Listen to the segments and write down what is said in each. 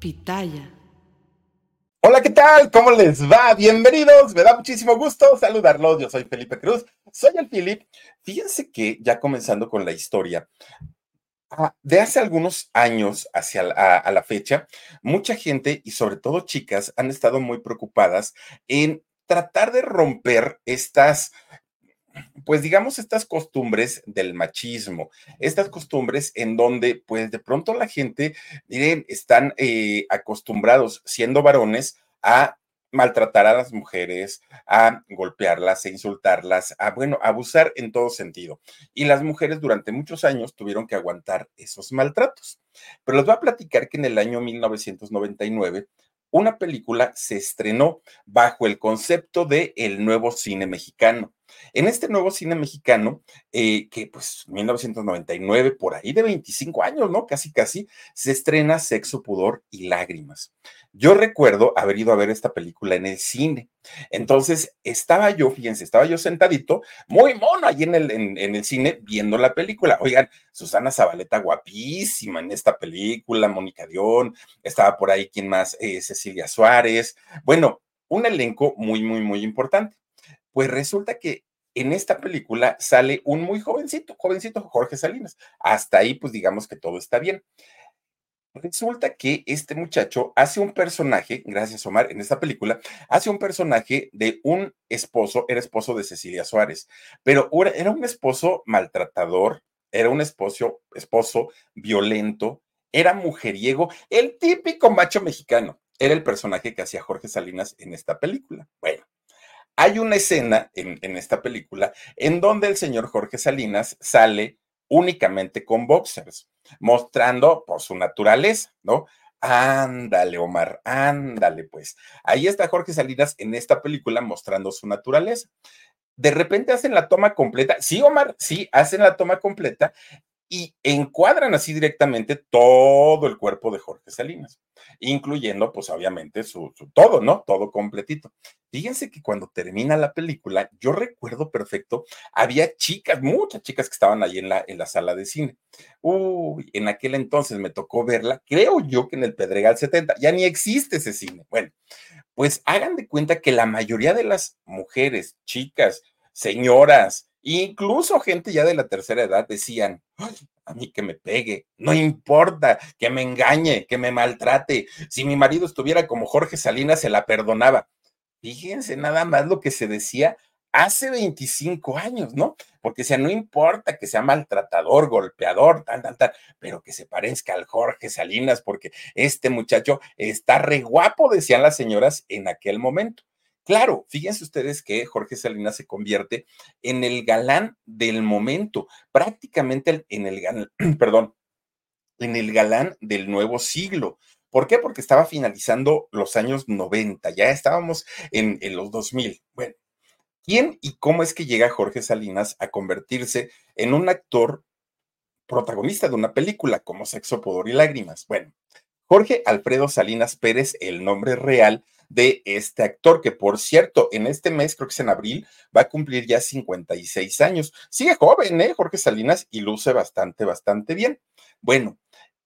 Pitaya. Hola, ¿qué tal? ¿Cómo les va? Bienvenidos. Me da muchísimo gusto saludarlos. Yo soy Felipe Cruz. Soy el Filip. Fíjense que ya comenzando con la historia, ah, de hace algunos años hacia a la fecha, mucha gente y sobre todo chicas han estado muy preocupadas en tratar de romper estas pues digamos, estas costumbres del machismo, estas costumbres en donde, pues de pronto la gente, miren, están eh, acostumbrados, siendo varones, a maltratar a las mujeres, a golpearlas, a insultarlas, a, bueno, abusar en todo sentido. Y las mujeres durante muchos años tuvieron que aguantar esos maltratos. Pero les voy a platicar que en el año 1999 una película se estrenó bajo el concepto de el nuevo cine mexicano. En este nuevo cine mexicano, eh, que pues 1999, por ahí de 25 años, ¿no? Casi, casi, se estrena Sexo, Pudor y Lágrimas. Yo recuerdo haber ido a ver esta película en el cine. Entonces, estaba yo, fíjense, estaba yo sentadito, muy mono ahí en el, en, el cine viendo la película. Oigan, Susana Zabaleta, guapísima en esta película, Mónica Dion, estaba por ahí, ¿quién más? Eh, Cecilia Suárez. Bueno, un elenco muy, muy, muy importante. Pues resulta que en esta película sale un muy jovencito, jovencito Jorge Salinas. Hasta ahí, pues digamos que todo está bien. Resulta que este muchacho hace un personaje, gracias Omar, en esta película, hace un personaje de un esposo, era esposo de Cecilia Suárez, pero era un esposo maltratador, era un esposo, esposo violento, era mujeriego, el típico macho mexicano, era el personaje que hacía Jorge Salinas en esta película. Bueno, hay una escena en, esta película en donde el señor Jorge Salinas sale únicamente con boxers, mostrando por su naturaleza, ¿no? Ándale, Omar, ándale, pues. Ahí está Jorge Salinas en esta película mostrando su naturaleza. De repente hacen la toma completa. Sí, Omar, sí, hacen la toma completa y encuadran así directamente todo el cuerpo de Jorge Salinas, incluyendo pues obviamente su, todo, ¿no? Todo completito. Fíjense que cuando termina la película, yo recuerdo perfecto, había chicas, muchas chicas que estaban ahí en la, en la sala de cine. Uy, en aquel entonces me tocó verla, creo yo que en el Pedregal 70, ya ni existe ese cine. Bueno, pues hagan de cuenta que la mayoría de las mujeres, chicas, señoras, Incluso gente ya de la tercera edad decían, a mí que me pegue, no importa, que me engañe, que me maltrate. Si mi marido estuviera como Jorge Salinas, se la perdonaba. Fíjense nada más lo que se decía hace 25 años, ¿no? Porque no importa que sea maltratador, golpeador, tal, tal, tal, pero que se parezca al Jorge Salinas, porque este muchacho está re guapo, decían las señoras en aquel momento. Claro, fíjense ustedes que Jorge Salinas se convierte en el galán del momento, prácticamente en el galán, perdón, en el galán del nuevo siglo. ¿Por qué? Porque estaba finalizando los años 90, ya estábamos en, los 2000. Bueno, ¿quién y cómo es que llega Jorge Salinas a convertirse en un actor protagonista de una película como Sexo, Pudor y Lágrimas? Bueno, Jorge Alfredo Salinas Pérez, el nombre real de este actor, que por cierto, en este mes, creo que es en abril, va a cumplir ya 56 años. Sigue joven, ¿eh? Jorge Salinas y luce bastante, bastante bien. Bueno,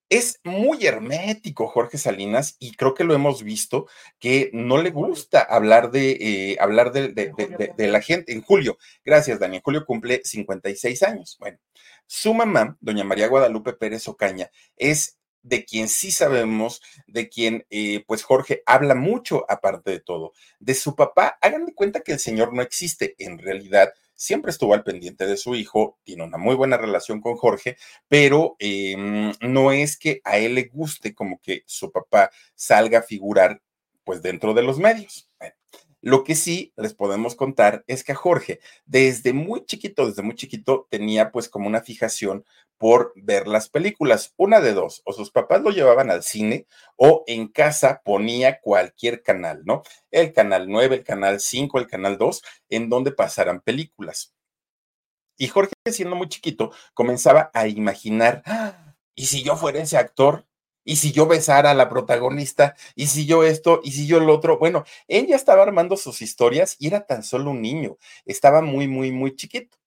es muy hermético Jorge Salinas y creo que lo hemos visto que no le gusta hablar de eh, hablar de, de, la gente. En julio, gracias Dani, en julio cumple 56 años. Bueno, su mamá, doña María Guadalupe Pérez Ocaña, es de quien sí sabemos, de quien eh, pues Jorge habla mucho aparte de todo. De su papá, hagan de cuenta que el señor no existe. En realidad, siempre estuvo al pendiente de su hijo, tiene una muy buena relación con Jorge, pero em, no es que a él le guste como que su papá salga a figurar pues dentro de los medios. Lo que sí les podemos contar es que a Jorge, desde muy chiquito, desde muy chiquito, tenía pues como una fijación por ver las películas. Una de dos, o sus papás lo llevaban al cine o en casa ponía cualquier canal, ¿no? El canal 9, el canal 5, el canal 2, en donde pasaran películas. Y Jorge, siendo muy chiquito, comenzaba a imaginar, ¡Ah! ¿y si yo fuera ese actor? Y si yo besara a la protagonista, y si yo esto, y si yo lo otro. Bueno, ella estaba armando sus historias y era tan solo un niño, estaba muy, muy, muy chiquito.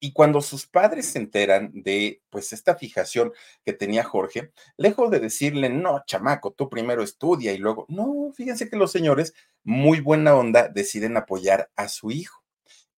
Y cuando sus padres se enteran de pues esta fijación que tenía Jorge, lejos de decirle, no, chamaco, tú primero estudia y luego, no, fíjense que los señores, muy buena onda, deciden apoyar a su hijo.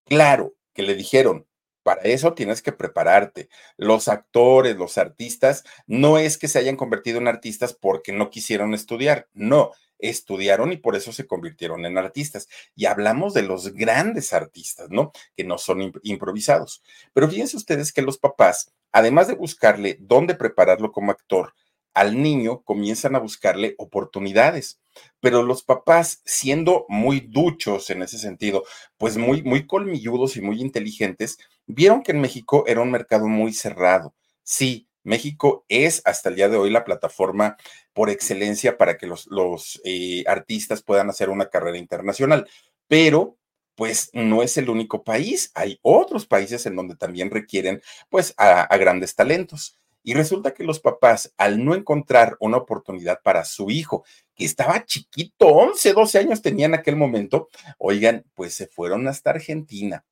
Claro que le dijeron, para eso tienes que prepararte. Los actores, los artistas, no es que se hayan convertido en artistas porque no quisieron estudiar, no, estudiaron y por eso se convirtieron en artistas. Y hablamos de los grandes artistas, ¿no? Que no son improvisados. Pero fíjense ustedes que los papás, además de buscarle dónde prepararlo como actor, al niño comienzan a buscarle oportunidades. Pero los papás, siendo muy duchos en ese sentido, pues muy, muy colmilludos y muy inteligentes, vieron que en México era un mercado muy cerrado. Sí, México es hasta el día de hoy la plataforma por excelencia para que los, eh, artistas puedan hacer una carrera internacional, pero pues no es el único país, hay otros países en donde también requieren pues a, a grandes talentos. Y resulta que los papás, al no encontrar una oportunidad para su hijo, que estaba chiquito, 11, 12 años tenía en aquel momento, oigan, pues se fueron hasta Argentina.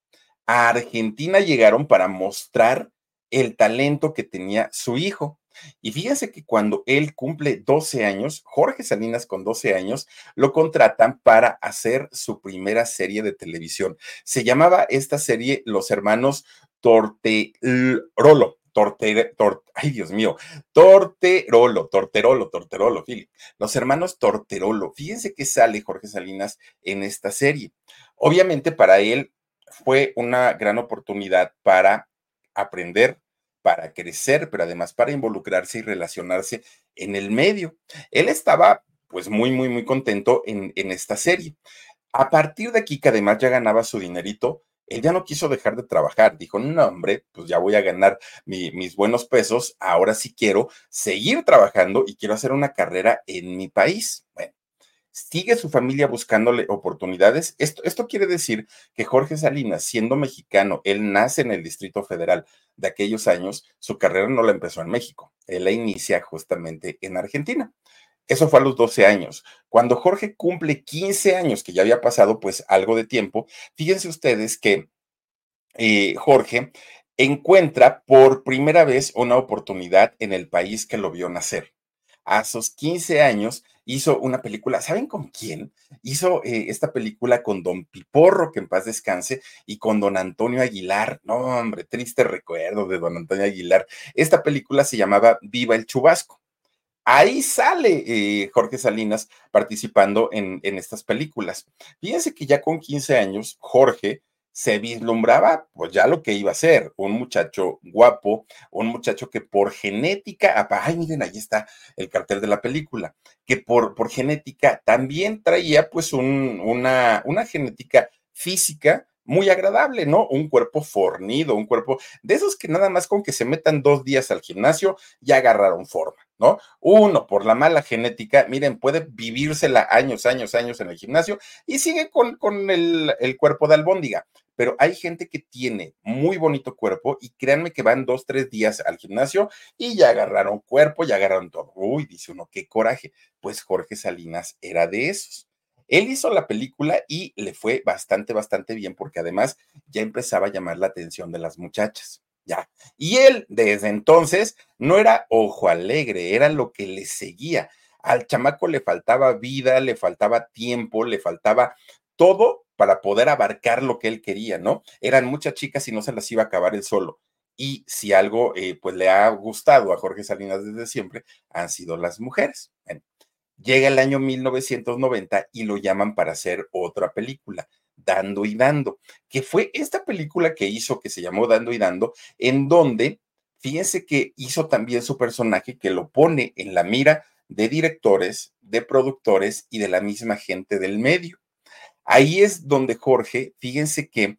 A Argentina llegaron para mostrar el talento que tenía su hijo. Y fíjense que cuando él cumple 12 años, Jorge Salinas con 12 años, lo contratan para hacer su primera serie de televisión. Se llamaba esta serie Los Hermanos Torterolo. Torte, ay Dios mío, Torterolo, Torterolo, Torterolo, Philip. Los hermanos Torterolo. Fíjense que sale Jorge Salinas en esta serie. Obviamente para él fue una gran oportunidad para aprender, para crecer, pero además para involucrarse y relacionarse en el medio. Él estaba pues muy, muy, muy contento en, en esta serie. A partir de aquí, que además ya ganaba su dinerito, él ya no quiso dejar de trabajar. Dijo, no, hombre, pues ya voy a ganar mis buenos pesos. Ahora sí quiero seguir trabajando y quiero hacer una carrera en mi país. Bueno, sigue su familia buscándole oportunidades. Esto, esto quiere decir que Jorge Salinas, siendo mexicano, él nace en el Distrito Federal de aquellos años, su carrera no la empezó en México, él la inicia justamente en Argentina. Eso fue a los 12 años. Cuando Jorge cumple 15 años, que ya había pasado pues algo de tiempo, fíjense ustedes que eh, Jorge encuentra por primera vez una oportunidad en el país que lo vio nacer a sus 15 años hizo una película, ¿saben con quién? Hizo eh, esta película con Don Piporro, que en paz descanse, y con Don Antonio Aguilar. No, hombre, triste recuerdo de Don Antonio Aguilar. Esta película se llamaba Viva el Chubasco. Ahí sale eh, Jorge Salinas participando en, en estas películas. Fíjense que ya con 15 años, Jorge se vislumbraba pues ya lo que iba a ser, un muchacho guapo, un muchacho que por genética, ay miren, ahí está el cartel de la película, que por, por genética también traía pues un, una, una genética física muy agradable, ¿no? Un cuerpo fornido, un cuerpo de esos que nada más con que se metan dos días al gimnasio ya agarraron forma, ¿no? Uno, por la mala genética, miren, puede vivírsela años, años, años en el gimnasio y sigue con, con el, el cuerpo de albóndiga pero hay gente que tiene muy bonito cuerpo y créanme que van dos, tres días al gimnasio y ya agarraron cuerpo, ya agarraron todo. Uy, dice uno, qué coraje. Pues Jorge Salinas era de esos. Él hizo la película y le fue bastante, bastante bien porque además ya empezaba a llamar la atención de las muchachas. Ya. Y él, desde entonces, no era ojo alegre, era lo que le seguía. Al chamaco le faltaba vida, le faltaba tiempo, le faltaba todo para poder abarcar lo que él quería, ¿no? Eran muchas chicas y no se las iba a acabar él solo. Y si algo eh, pues le ha gustado a Jorge Salinas desde siempre, han sido las mujeres. Llega el año 1990 y lo llaman para hacer otra película, Dando y Dando, que fue esta película que hizo, que se llamó Dando y Dando, en donde, fíjense que hizo también su personaje que lo pone en la mira de directores, de productores y de la misma gente del medio. Ahí es donde Jorge, fíjense que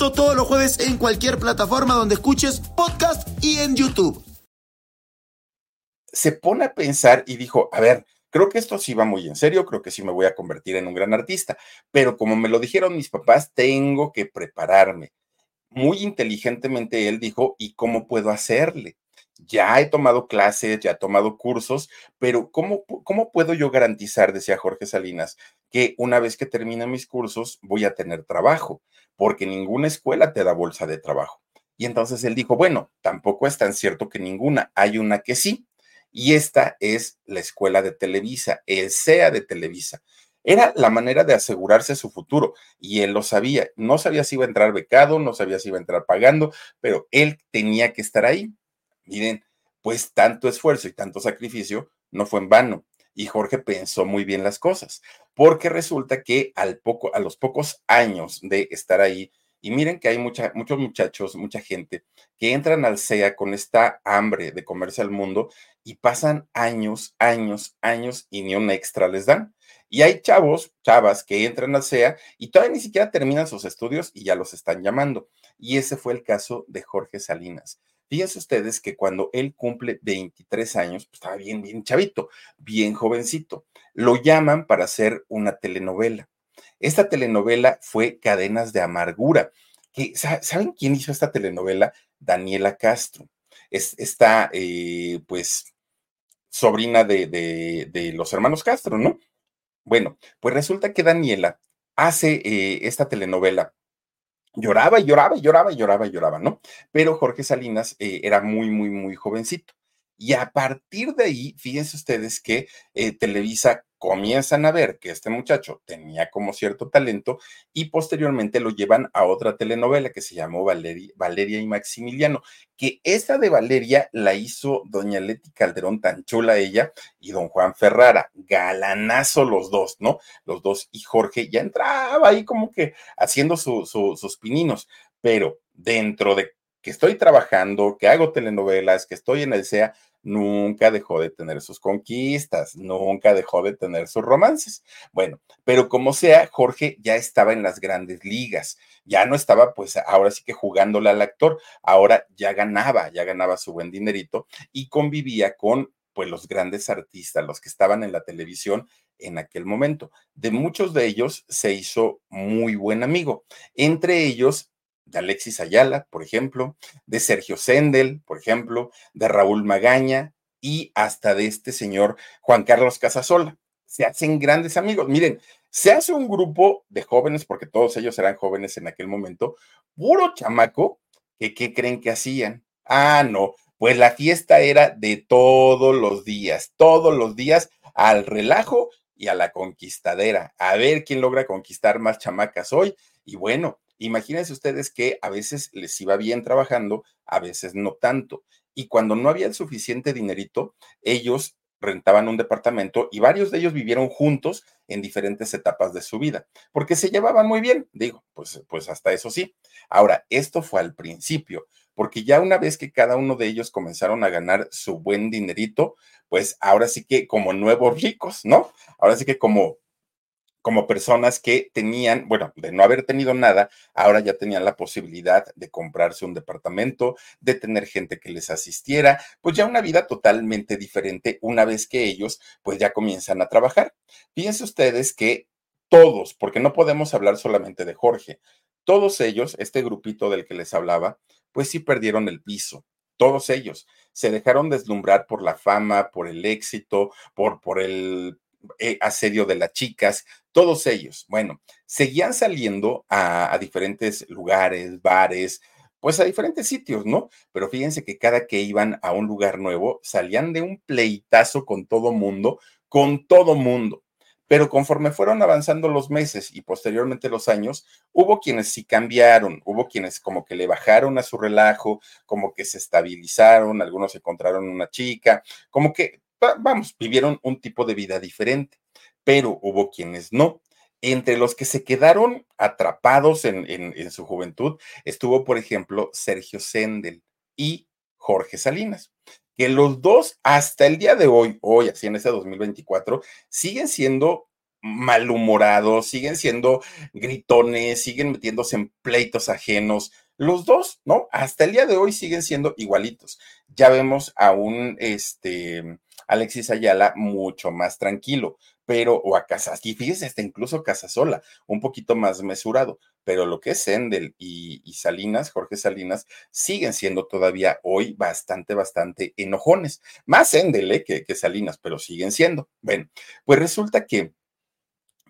Todos los jueves en cualquier plataforma donde escuches podcast y en YouTube. Se pone a pensar y dijo, a ver, creo que esto sí va muy en serio, creo que sí me voy a convertir en un gran artista, pero como me lo dijeron mis papás, tengo que prepararme. Muy inteligentemente él dijo, ¿y cómo puedo hacerle? ya he tomado clases, ya he tomado cursos, pero ¿cómo, ¿cómo puedo yo garantizar, decía Jorge Salinas, que una vez que termine mis cursos voy a tener trabajo? Porque ninguna escuela te da bolsa de trabajo. Y entonces él dijo, bueno, tampoco es tan cierto que ninguna, hay una que sí, y esta es la escuela de Televisa, el SEA de Televisa. Era la manera de asegurarse su futuro y él lo sabía. No sabía si iba a entrar becado, no sabía si iba a entrar pagando, pero él tenía que estar ahí. Miren, pues tanto esfuerzo y tanto sacrificio no fue en vano. Y Jorge pensó muy bien las cosas, porque resulta que al poco, a los pocos años de estar ahí, y miren que hay mucha, muchos muchachos, mucha gente que entran al SEA con esta hambre de comerse al mundo y pasan años, años, años y ni un extra les dan. Y hay chavos, chavas que entran al SEA y todavía ni siquiera terminan sus estudios y ya los están llamando. Y ese fue el caso de Jorge Salinas. Fíjense ustedes que cuando él cumple 23 años, pues estaba bien, bien chavito, bien jovencito, lo llaman para hacer una telenovela. Esta telenovela fue Cadenas de Amargura. Que, ¿Saben quién hizo esta telenovela? Daniela Castro. Es esta, eh, pues, sobrina de, de, los hermanos Castro, ¿no? Bueno, pues resulta que Daniela hace eh, esta telenovela lloraba y lloraba y lloraba y lloraba y lloraba, ¿no? Pero Jorge Salinas eh, era muy, muy, muy jovencito. Y a partir de ahí, fíjense ustedes que eh, Televisa comienzan a ver que este muchacho tenía como cierto talento y posteriormente lo llevan a otra telenovela que se llamó Valeria, y Maximiliano, que esa de Valeria la hizo doña Leti Calderón, tan chula ella, y don Juan Ferrara, galanazo los dos, ¿no? Los dos, y Jorge ya entraba ahí como que haciendo sus pininos, pero dentro de que estoy trabajando, que hago telenovelas, que estoy en el SEA, nunca dejó de tener sus conquistas, nunca dejó de tener sus romances. Bueno, pero como sea, Jorge ya estaba en las grandes ligas, ya no estaba pues ahora sí que jugándole al actor, ahora ya ganaba, ya ganaba su buen dinerito y convivía con pues los grandes artistas, los que estaban en la televisión en aquel momento. De muchos de ellos se hizo muy buen amigo, entre ellos de Alexis Ayala, por ejemplo, de Sergio Sendel, por ejemplo, de Raúl Magaña y hasta de este señor Juan Carlos Casasola. Se hacen grandes amigos. Miren, se hace un grupo de jóvenes, porque todos ellos eran jóvenes en aquel momento, puro chamaco, que ¿qué creen que hacían? Ah, no, pues la fiesta era de todos los días, todos los días al relajo y a la conquistadera, a ver quién logra conquistar más chamacas hoy. Y bueno, Imagínense ustedes que a veces les iba bien trabajando, a veces no tanto. Y cuando no había el suficiente dinerito, ellos rentaban un departamento y varios de ellos vivieron juntos en diferentes etapas de su vida, porque se llevaban muy bien, digo, pues, pues hasta eso sí. Ahora, esto fue al principio, porque ya una vez que cada uno de ellos comenzaron a ganar su buen dinerito, pues ahora sí que como nuevos ricos, ¿no? Ahora sí que como como personas que tenían, bueno, de no haber tenido nada, ahora ya tenían la posibilidad de comprarse un departamento, de tener gente que les asistiera, pues ya una vida totalmente diferente una vez que ellos pues ya comienzan a trabajar. Fíjense ustedes que todos, porque no podemos hablar solamente de Jorge, todos ellos, este grupito del que les hablaba, pues sí perdieron el piso, todos ellos se dejaron deslumbrar por la fama, por el éxito, por, por el eh, asedio de las chicas, todos ellos, bueno, seguían saliendo a, diferentes lugares, bares, pues a diferentes sitios, ¿no? Pero fíjense que cada que iban a un lugar nuevo, salían de un pleitazo con todo mundo, con todo mundo. Pero conforme fueron avanzando los meses y posteriormente los años, hubo quienes sí cambiaron, hubo quienes como que le bajaron a su relajo, como que se estabilizaron, algunos encontraron una chica, como que vamos, vivieron un tipo de vida diferente, pero hubo quienes no. Entre los que se quedaron atrapados en, su juventud estuvo, por ejemplo, Sergio Sendel y Jorge Salinas, que los dos hasta el día de hoy, hoy así en ese 2024, siguen siendo malhumorados, siguen siendo gritones, siguen metiéndose en pleitos ajenos. Los dos, ¿no? Hasta el día de hoy siguen siendo igualitos. Ya vemos a un este, Alexis Ayala mucho más tranquilo, pero, o a Casas, y fíjese, hasta incluso Casasola, un poquito más mesurado, pero lo que es Sendel y, Salinas, Jorge Salinas, siguen siendo todavía hoy bastante, bastante enojones. Más Sendel ¿eh? que, que Salinas, pero siguen siendo. Bueno, pues resulta que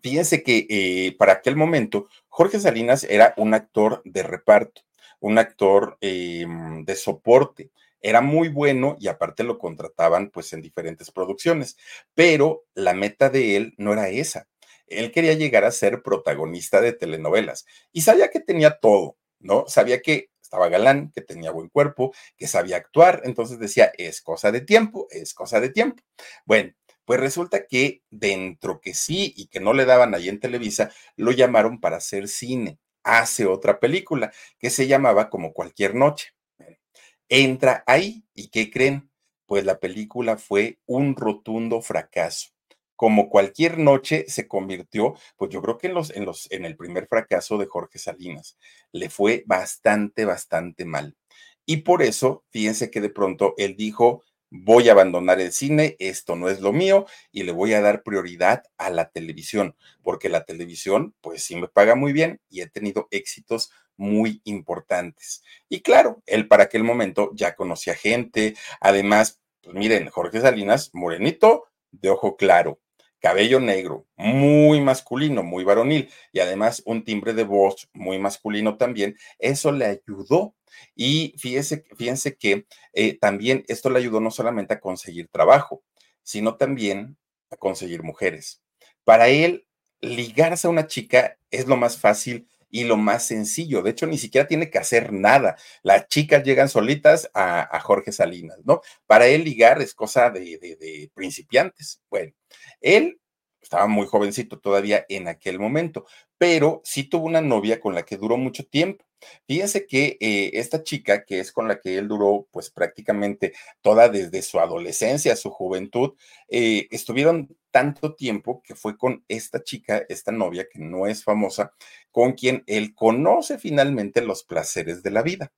Fíjense que eh, para aquel momento Jorge Salinas era un actor de reparto, un actor em, de soporte. Era muy bueno y aparte lo contrataban pues en diferentes producciones, pero la meta de él no era esa. Él quería llegar a ser protagonista de telenovelas y sabía que tenía todo, ¿no? Sabía que estaba galán, que tenía buen cuerpo, que sabía actuar, entonces decía, es cosa de tiempo, es cosa de tiempo. Bueno, pues resulta que dentro que sí y que no le daban ahí en Televisa, lo llamaron para hacer cine. Hace otra película que se llamaba como cualquier noche. Entra ahí y ¿qué creen? Pues la película fue un rotundo fracaso. Como cualquier noche se convirtió, pues yo creo que en los, en los, en el primer fracaso de Jorge Salinas. Le fue bastante, bastante mal. Y por eso, fíjense que de pronto él dijo, voy a abandonar el cine, esto no es lo mío y le voy a dar prioridad a la televisión, porque la televisión pues sí me paga muy bien y he tenido éxitos muy importantes. Y claro, él para aquel momento ya conocía gente, además, pues miren, Jorge Salinas, morenito, de ojo claro, cabello negro, muy masculino, muy varonil, y además un timbre de voz muy masculino también, eso le ayudó. Y fíjense, fíjense que eh, también esto le ayudó no solamente a conseguir trabajo, sino también a conseguir mujeres. Para él, ligarse a una chica es lo más fácil y lo más sencillo. De hecho, ni siquiera tiene que hacer nada. Las chicas llegan solitas a, Jorge Salinas, ¿no? Para él ligar es cosa de, de principiantes. Bueno, él estaba muy jovencito todavía en aquel momento, pero sí tuvo una novia con la que duró mucho tiempo. Fíjense que eh, esta chica, que es con la que él duró pues prácticamente toda desde su adolescencia, su juventud, eh, estuvieron tanto tiempo que fue con esta chica, esta novia que no es famosa, con quien él conoce finalmente los placeres de la vida.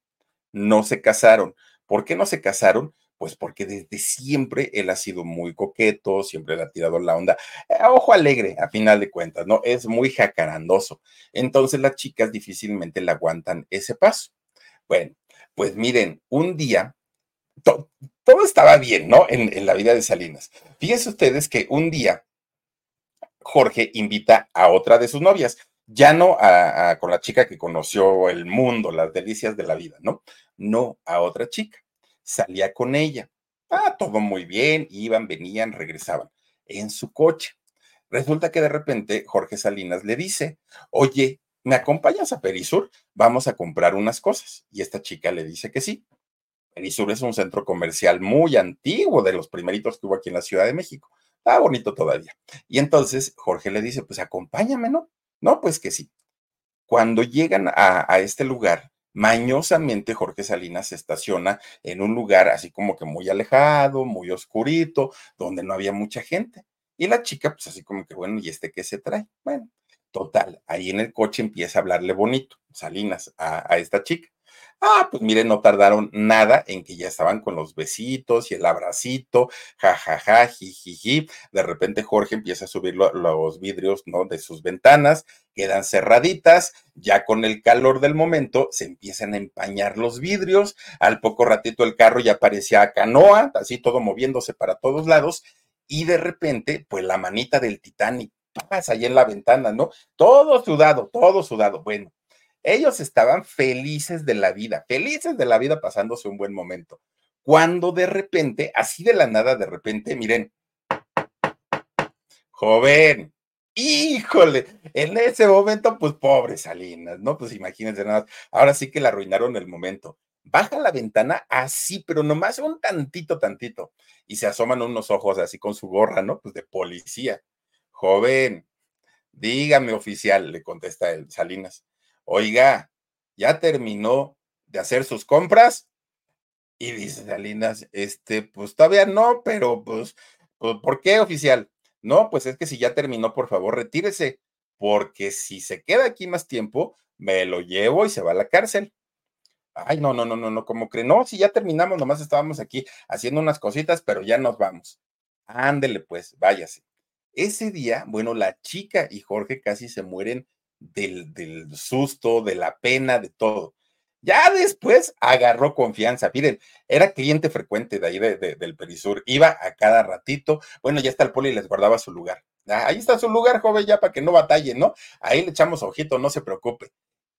No se casaron. ¿Por qué no se casaron? Pues porque desde siempre él ha sido muy coqueto, siempre le ha tirado la onda, eh, ojo alegre, a final de cuentas, ¿no? Es muy jacarandoso. Entonces las chicas difícilmente le aguantan ese paso. Bueno, pues miren, un día, todo estaba bien, ¿no? En, la vida de Salinas. Fíjense ustedes que un día Jorge invita a otra de sus novias, ya no a, con la chica que conoció el mundo, las delicias de la vida, ¿no? No a otra chica salía con ella. Ah, todo muy bien, iban, venían, regresaban en su coche. Resulta que de repente Jorge Salinas le dice, oye, ¿me acompañas a Perisur? Vamos a comprar unas cosas. Y esta chica le dice que sí. Perisur es un centro comercial muy antiguo, de los primeritos que hubo aquí en la Ciudad de México. Está bonito todavía. Y entonces Jorge le dice, pues acompáñame, ¿no? No, pues que sí. Cuando llegan a, a este lugar, Mañosamente Jorge Salinas se estaciona en un lugar así como que muy alejado, muy oscurito, donde no había mucha gente. Y la chica, pues así como que, bueno, ¿y este qué se trae? Bueno, total, ahí en el coche empieza a hablarle bonito, Salinas, a, a esta chica. Ah, pues miren, no tardaron nada en que ya estaban con los besitos y el abracito, jajaja, jijiji. De repente Jorge empieza a subir los vidrios, ¿no? De sus ventanas, quedan cerraditas, ya con el calor del momento se empiezan a empañar los vidrios. Al poco ratito el carro ya parecía canoa, así todo moviéndose para todos lados. Y de repente, pues la manita del Titanic pasa ahí en la ventana, ¿no? Todo sudado, todo sudado. Bueno, ellos estaban felices de la vida, felices de la vida pasándose un buen momento. Cuando de repente, así de la nada, de repente, miren, joven, híjole, en ese momento, pues pobre Salinas, ¿no? Pues imagínense nada, ahora sí que le arruinaron el momento. Baja la ventana así, pero nomás un tantito, tantito, y se asoman unos ojos así con su gorra, ¿no? Pues de policía. Joven, dígame oficial, le contesta el Salinas oiga, ya terminó de hacer sus compras. Y dice Salinas, este, pues todavía no, pero pues, pues ¿por qué oficial? No, pues es que si ya terminó, por favor, retírese, porque si se queda aquí más tiempo, me lo llevo y se va a la cárcel. Ay, no, no, no, no, no, como creen? No, si ya terminamos, nomás estábamos aquí haciendo unas cositas, pero ya nos vamos. Ándele, pues, váyase. Ese día, bueno, la chica y Jorge casi se mueren del, susto, de la pena, de todo. Ya después agarró confianza. Miren, era cliente frecuente de ahí del Perisur. Iba a cada ratito. Bueno, ya está el poli y les guardaba su lugar. Ah, ahí está su lugar, joven, ya para que no batalle, ¿no? Ahí le echamos ojito, no se preocupe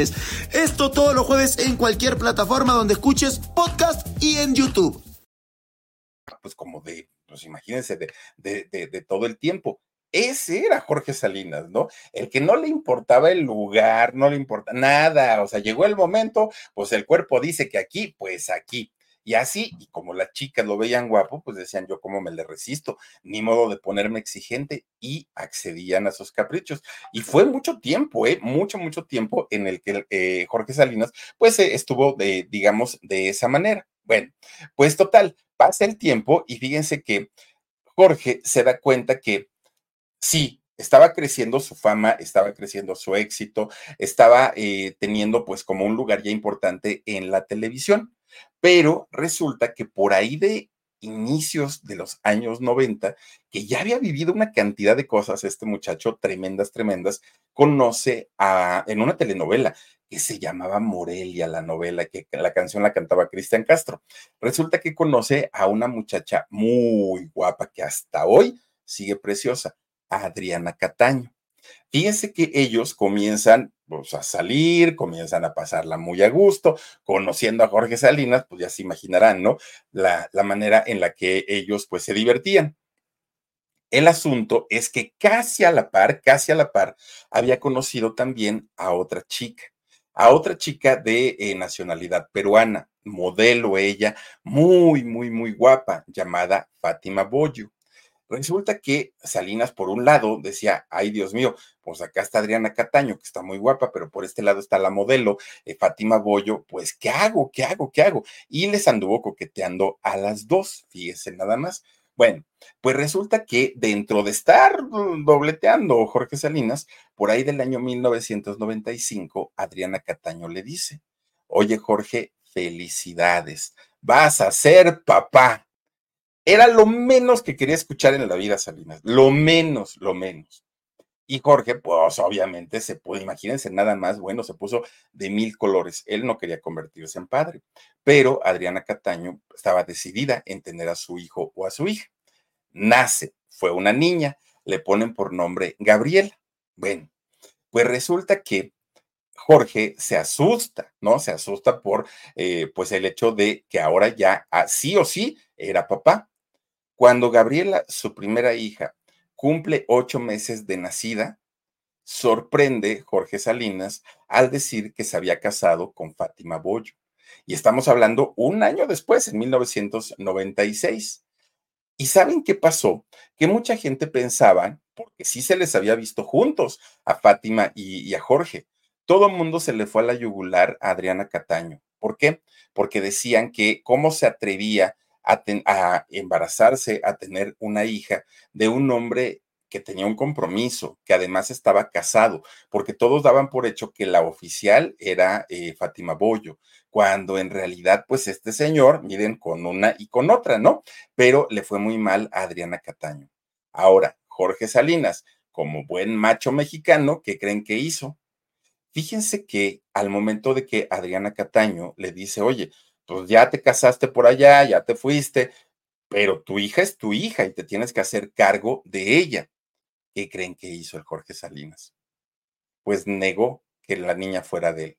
esto todos los jueves en cualquier plataforma donde escuches podcast y en YouTube. Pues como de, pues imagínense, de, de, de, todo el tiempo. Ese era Jorge Salinas, ¿no? El que no le importaba el lugar, no le importa nada. O sea, llegó el momento, pues el cuerpo dice que aquí, pues aquí. Y así, y como las chicas lo veían guapo, pues decían yo cómo me le resisto, ni modo de ponerme exigente y accedían a sus caprichos. Y fue mucho tiempo, ¿eh? Mucho, mucho tiempo en el que eh, Jorge Salinas, pues eh, estuvo, de, digamos, de esa manera. Bueno, pues total, pasa el tiempo y fíjense que Jorge se da cuenta que sí, estaba creciendo su fama, estaba creciendo su éxito, estaba eh, teniendo pues como un lugar ya importante en la televisión. Pero resulta que por ahí de inicios de los años 90, que ya había vivido una cantidad de cosas, este muchacho, tremendas, tremendas, conoce a, en una telenovela que se llamaba Morelia, la novela, que la canción la cantaba Cristian Castro. Resulta que conoce a una muchacha muy guapa que hasta hoy sigue preciosa, Adriana Cataño. Fíjense que ellos comienzan pues, a salir, comienzan a pasarla muy a gusto, conociendo a Jorge Salinas, pues ya se imaginarán, ¿no? La, la manera en la que ellos pues se divertían. El asunto es que casi a la par, casi a la par, había conocido también a otra chica, a otra chica de eh, nacionalidad peruana, modelo ella, muy, muy, muy guapa, llamada Fátima Boyo. Resulta que Salinas, por un lado, decía, ay Dios mío, pues acá está Adriana Cataño, que está muy guapa, pero por este lado está la modelo, eh, Fátima Bollo, pues ¿qué hago? ¿Qué hago? ¿Qué hago? Y les anduvo coqueteando a las dos, fíjese nada más. Bueno, pues resulta que dentro de estar dobleteando Jorge Salinas, por ahí del año 1995, Adriana Cataño le dice, oye Jorge, felicidades, vas a ser papá. Era lo menos que quería escuchar en la vida, Salinas. Lo menos, lo menos. Y Jorge, pues obviamente se puede, imagínense nada más, bueno, se puso de mil colores. Él no quería convertirse en padre, pero Adriana Cataño estaba decidida en tener a su hijo o a su hija. Nace, fue una niña, le ponen por nombre Gabriela. Bueno, pues resulta que Jorge se asusta, ¿no? Se asusta por, eh, pues, el hecho de que ahora ya ah, sí o sí era papá. Cuando Gabriela, su primera hija, cumple ocho meses de nacida, sorprende Jorge Salinas al decir que se había casado con Fátima Bollo. Y estamos hablando un año después, en 1996. ¿Y saben qué pasó? Que mucha gente pensaba, porque sí se les había visto juntos a Fátima y, a Jorge, todo el mundo se le fue a la yugular a Adriana Cataño. ¿Por qué? Porque decían que cómo se atrevía a, embarazarse, a tener una hija de un hombre que tenía un compromiso, que además estaba casado, porque todos daban por hecho que la oficial era eh, Fátima Bollo, cuando en realidad, pues este señor, miren, con una y con otra, ¿no? Pero le fue muy mal a Adriana Cataño. Ahora, Jorge Salinas, como buen macho mexicano, ¿qué creen que hizo? Fíjense que al momento de que Adriana Cataño le dice, oye, pues ya te casaste por allá, ya te fuiste, pero tu hija es tu hija y te tienes que hacer cargo de ella. ¿Qué creen que hizo el Jorge Salinas? Pues negó que la niña fuera de él.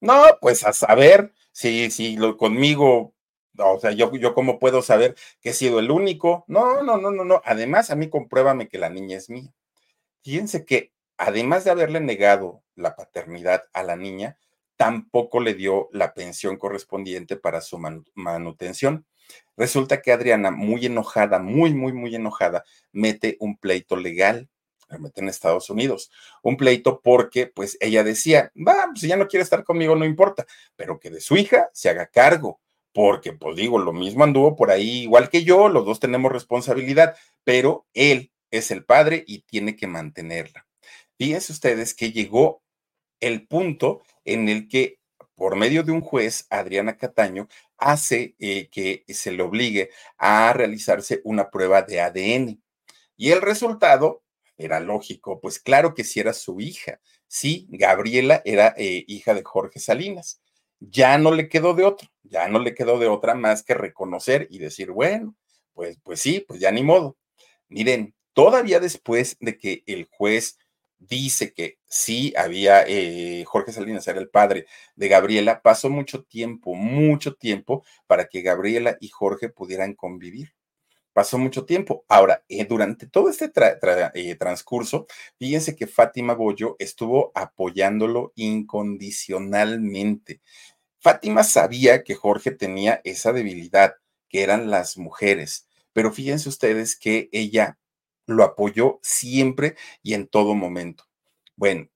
No, pues a saber si, si lo, conmigo O sea, yo, yo cómo puedo saber que he sido el único. No, no, no, no, no. Además, a mí compruébame que la niña es mía. Fíjense que además de haberle negado la paternidad a la niña, tampoco le dio la pensión correspondiente para su manutención. Resulta que Adriana, muy enojada, muy, muy, muy enojada, mete un pleito legal la mete en Estados Unidos. Un pleito porque, pues, ella decía, va, pues, si ya no quiere estar conmigo, no importa, pero que de su hija se haga cargo, porque, pues, digo, lo mismo anduvo por ahí, igual que yo, los dos tenemos responsabilidad, pero él es el padre y tiene que mantenerla. Fíjense ustedes que llegó el punto en el que por medio de un juez, Adriana Cataño, hace eh, que se le obligue a realizarse una prueba de ADN. Y el resultado era lógico, pues claro que si era su hija. Sí, Gabriela era eh, hija de Jorge Salinas. Ya no le quedó de otra, ya no le quedó de otra más que reconocer y decir, bueno, pues, pues sí, pues ya ni modo. Miren, todavía después de que el juez dice que sí había, eh, Jorge Salinas era el padre de Gabriela, pasó mucho tiempo, mucho tiempo para que Gabriela y Jorge pudieran convivir. Pasó mucho tiempo. Ahora, eh, durante todo este eh, transcurso, fíjense que Fátima Bollo estuvo apoyándolo incondicionalmente. Fátima sabía que Jorge tenía esa debilidad, que eran las mujeres, pero fíjense ustedes que ella lo apoyó siempre y en todo momento. Bueno,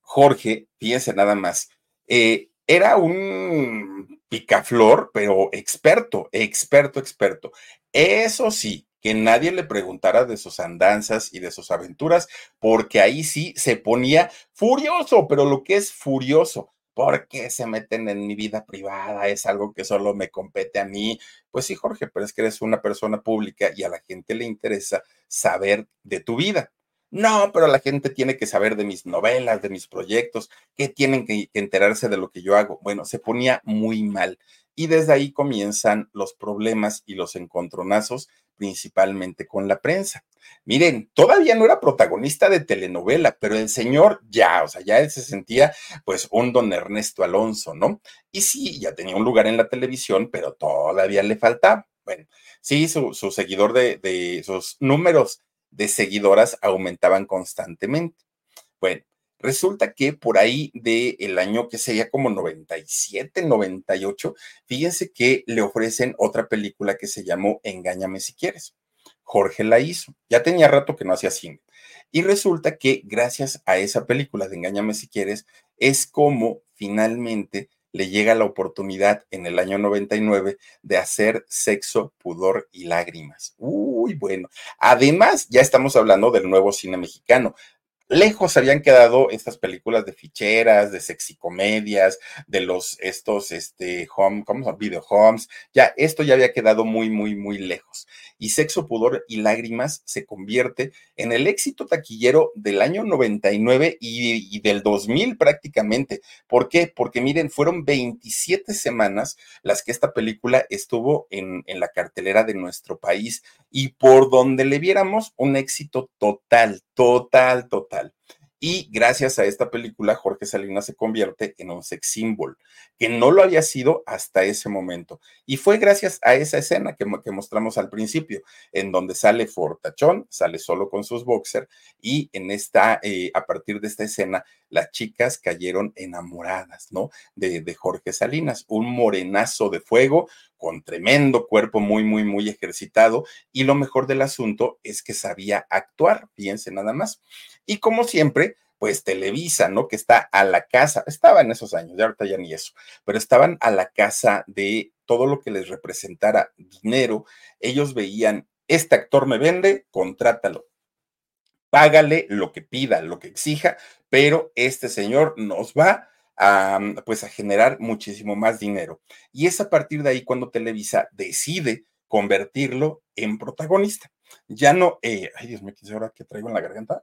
Jorge, fíjense nada más, eh, era un picaflor, pero experto, experto, experto. Eso sí, que nadie le preguntara de sus andanzas y de sus aventuras, porque ahí sí se ponía furioso, pero lo que es furioso, ¿por qué se meten en mi vida privada? Es algo que solo me compete a mí. Pues sí, Jorge, pero es que eres una persona pública y a la gente le interesa saber de tu vida. No, pero la gente tiene que saber de mis novelas, de mis proyectos, que tienen que, enterarse de lo que yo hago. Bueno, se ponía muy mal. Y desde ahí comienzan los problemas y los encontronazos, principalmente con la prensa. Miren, todavía no era protagonista de telenovela, pero el señor ya, o sea, ya él se sentía pues un don Ernesto Alonso, ¿no? Y sí, ya tenía un lugar en la televisión, pero todavía le faltaba. Bueno, sí, su, seguidor de, de sus números de seguidoras aumentaban constantemente. Bueno, resulta que por ahí del el año que sería como 97, 98, fíjense que le ofrecen otra película que se llamó Engáñame si quieres. Jorge la hizo. Ya tenía rato que no hacía cine. Y resulta que gracias a esa película de Engáñame si quieres, es como finalmente le llega la oportunidad en el año 99 de hacer sexo, pudor y lágrimas. Uy, bueno. Además, ya estamos hablando del nuevo cine mexicano lejos habían quedado estas películas de ficheras, de sexicomedias, de los estos este home, ¿cómo son? Video homes. Ya esto ya había quedado muy muy muy lejos. Y Sexo, pudor y lágrimas se convierte en el éxito taquillero del año 99 y, y del 2000 prácticamente. ¿Por qué? Porque miren, fueron 27 semanas las que esta película estuvo en la cartelera de nuestro país y por donde le viéramos un éxito total, total, total. Y gracias a esta película, Jorge Salinas se convierte en un sex symbol, que no lo había sido hasta ese momento. Y fue gracias a esa escena que, mostramos al principio, en donde sale fortachón, sale solo con sus boxers, y en esta, eh, a partir de esta escena, las chicas cayeron enamoradas, ¿no? De, de Jorge Salinas, un morenazo de fuego, con tremendo cuerpo muy, muy, muy ejercitado. Y lo mejor del asunto es que sabía actuar, fíjense nada más. Y como siempre, pues Televisa, ¿no? Que está a la casa, estaba en esos años, de ahorita ya ni eso, pero estaban a la casa de todo lo que les representara dinero. Ellos veían, este actor me vende, contrátalo. Págale lo que pida, lo que exija, pero este señor nos va a, pues a generar muchísimo más dinero. Y es a partir de ahí cuando Televisa decide convertirlo en protagonista. Ya no, eh, ay Dios mío, ¿qué ahora que traigo en la garganta?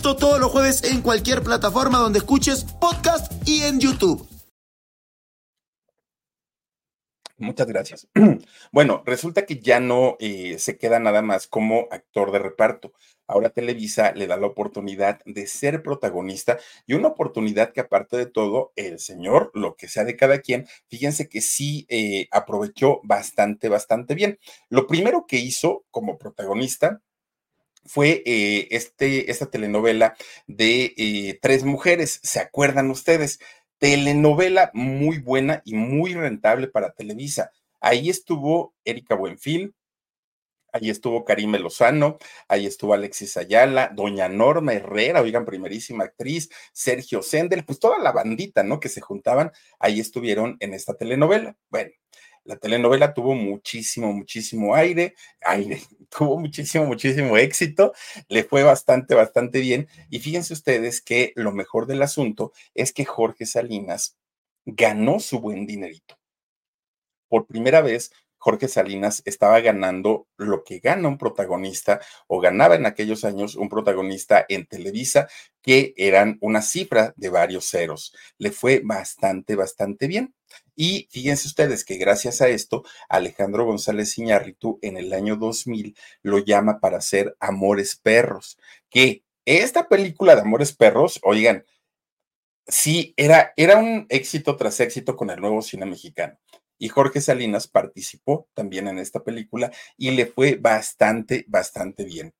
Esto todos los jueves en cualquier plataforma donde escuches podcast y en YouTube. Muchas gracias. Bueno, resulta que ya no eh, se queda nada más como actor de reparto. Ahora Televisa le da la oportunidad de ser protagonista y una oportunidad que aparte de todo, el señor, lo que sea de cada quien, fíjense que sí eh, aprovechó bastante, bastante bien. Lo primero que hizo como protagonista fue eh, este, esta telenovela de eh, Tres Mujeres, ¿se acuerdan ustedes? Telenovela muy buena y muy rentable para Televisa. Ahí estuvo Erika Buenfil, ahí estuvo Karime Lozano, ahí estuvo Alexis Ayala, Doña Norma Herrera, oigan, primerísima actriz, Sergio Sendel, pues toda la bandita, ¿no? Que se juntaban, ahí estuvieron en esta telenovela. Bueno, la telenovela tuvo muchísimo, muchísimo aire, aire, tuvo muchísimo, muchísimo éxito, le fue bastante, bastante bien. Y fíjense ustedes que lo mejor del asunto es que Jorge Salinas ganó su buen dinerito. Por primera vez, Jorge Salinas estaba ganando lo que gana un protagonista o ganaba en aquellos años un protagonista en Televisa, que eran una cifra de varios ceros. Le fue bastante, bastante bien. Y fíjense ustedes que gracias a esto, Alejandro González Iñárritu en el año 2000 lo llama para hacer Amores Perros, que esta película de Amores Perros, oigan, sí, era, era un éxito tras éxito con el nuevo cine mexicano. Y Jorge Salinas participó también en esta película y le fue bastante, bastante bien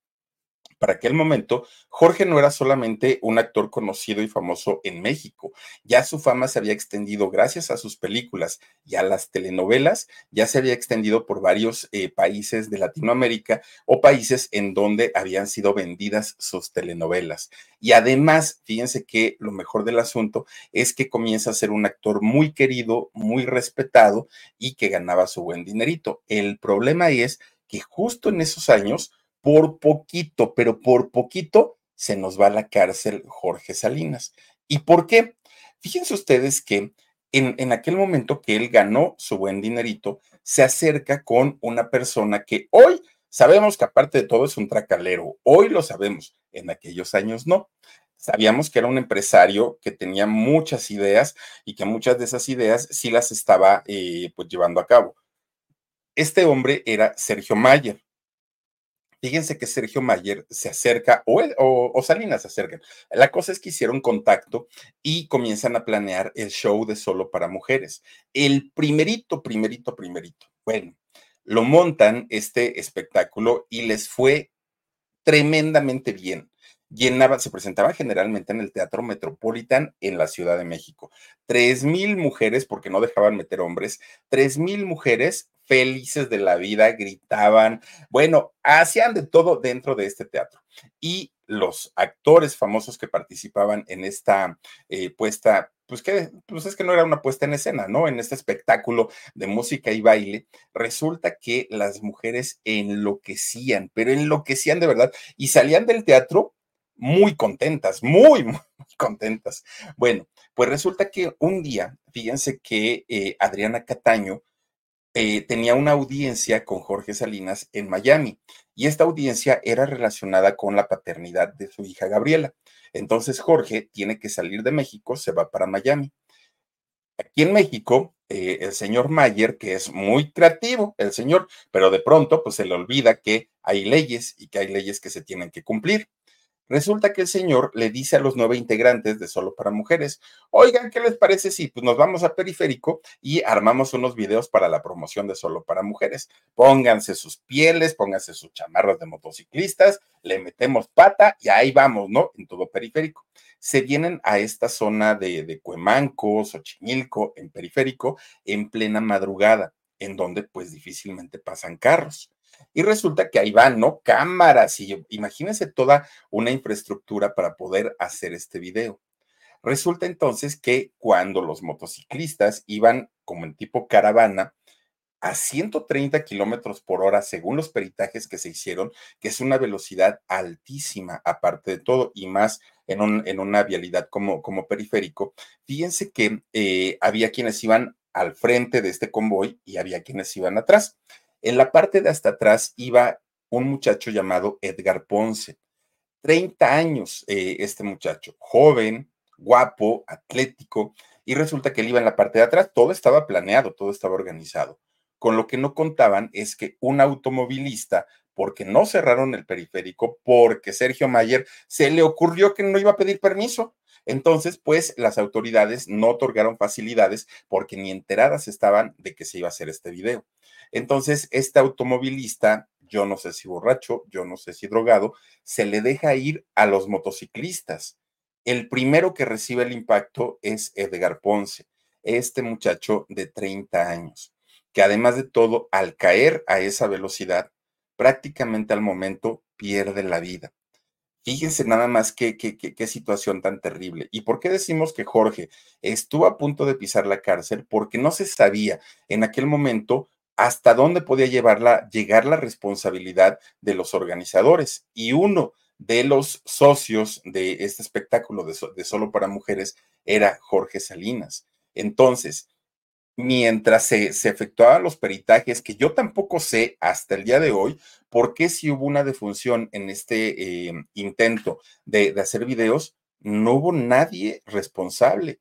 para aquel momento, Jorge no era solamente un actor conocido y famoso en México, ya su fama se había extendido gracias a sus películas y a las telenovelas, ya se había extendido por varios eh, países de Latinoamérica o países en donde habían sido vendidas sus telenovelas. Y además, fíjense que lo mejor del asunto es que comienza a ser un actor muy querido, muy respetado y que ganaba su buen dinerito. El problema es que justo en esos años, por poquito, pero por poquito se nos va a la cárcel Jorge Salinas. ¿Y por qué? Fíjense ustedes que en, en, aquel momento que él ganó su buen dinerito, se acerca con una persona que hoy sabemos que aparte de todo es un tracalero, hoy lo sabemos, en aquellos años no. Sabíamos que era un empresario que tenía muchas ideas y que muchas de esas ideas sí las estaba eh, pues llevando a cabo. Este hombre era Sergio Mayer. Fíjense que Sergio Mayer se acerca o, Salinas se acercan. La cosa es que hicieron contacto y comienzan a planear el show de Solo para Mujeres. El primerito, primerito, primerito. Bueno, lo montan este espectáculo y les fue tremendamente bien. Llenaba, se presentaba generalmente en el Teatro Metropolitan en la Ciudad de México. Tres mil mujeres, porque no dejaban meter hombres, tres mil mujeres felices de la vida, gritaban, bueno, hacían de todo dentro de este teatro. Y los actores famosos que participaban en esta eh, puesta, pues que pues es que no era una puesta en escena, ¿no? En este espectáculo de música y baile, resulta que las mujeres enloquecían, pero enloquecían de verdad y salían del teatro muy contentas, muy, muy contentas. Bueno, pues resulta que un día, fíjense que eh, Adriana Cataño eh, tenía una audiencia con Jorge Salinas en Miami y esta audiencia era relacionada con la paternidad de su hija Gabriela. Entonces Jorge tiene que salir de México, se va para Miami. Aquí en México, eh, el señor Mayer, que es muy creativo, el señor, pero de pronto pues se le olvida que hay leyes y que hay leyes que se tienen que cumplir. Resulta que el señor le dice a los nueve integrantes de Solo para Mujeres, oigan, ¿qué les parece si pues, nos vamos a Periférico y armamos unos videos para la promoción de Solo para Mujeres? Pónganse sus pieles, pónganse sus chamarras de motociclistas, le metemos pata y ahí vamos, ¿no? En todo Periférico. Se vienen a esta zona de, de Cuemanco, Xochimilco, en Periférico, en plena madrugada, en donde pues difícilmente pasan carros Y resulta que ahí van, ¿no? Cámaras y imagínense toda una infraestructura para poder hacer este video. Resulta entonces que cuando los motociclistas iban como en tipo caravana, a 130 kilómetros por hora, según los peritajes que se hicieron, que es una velocidad altísima, aparte de todo, y más en, en una vialidad como, como periférico. Fíjense que eh, había quienes iban al frente de este convoy y había quienes iban atrás. En la parte de hasta atrás iba un muchacho llamado Edgar Ponce. 30 años eh, este muchacho, joven, guapo, atlético, y resulta que él iba en la parte de atrás. Todo estaba planeado, todo estaba organizado. Con lo que no contaban es que un automovilista, porque no cerraron el periférico, porque Sergio Mayer se le ocurrió que no iba a pedir permiso. Entonces, pues las autoridades no otorgaron facilidades porque ni enteradas estaban de que se iba a hacer este video. Entonces, este automovilista, yo no sé si borracho, yo no sé si drogado, se le deja ir a los motociclistas. El primero que recibe el impacto es Edgar Ponce, este muchacho de 30 años que además de todo, al caer a esa velocidad, prácticamente al momento pierde la vida. Fíjense nada más qué, qué, qué, situación tan terrible. ¿Y por qué decimos que Jorge estuvo a punto de pisar la cárcel? Porque no se sabía en aquel momento hasta dónde podía llevarla, llegar la responsabilidad de los organizadores. Y uno de los socios de este espectáculo de, Solo para Mujeres era Jorge Salinas. Entonces, mientras se, efectuaban los peritajes, que yo tampoco sé hasta el día de hoy por qué si hubo una defunción en este eh, intento de, hacer videos, no hubo nadie responsable.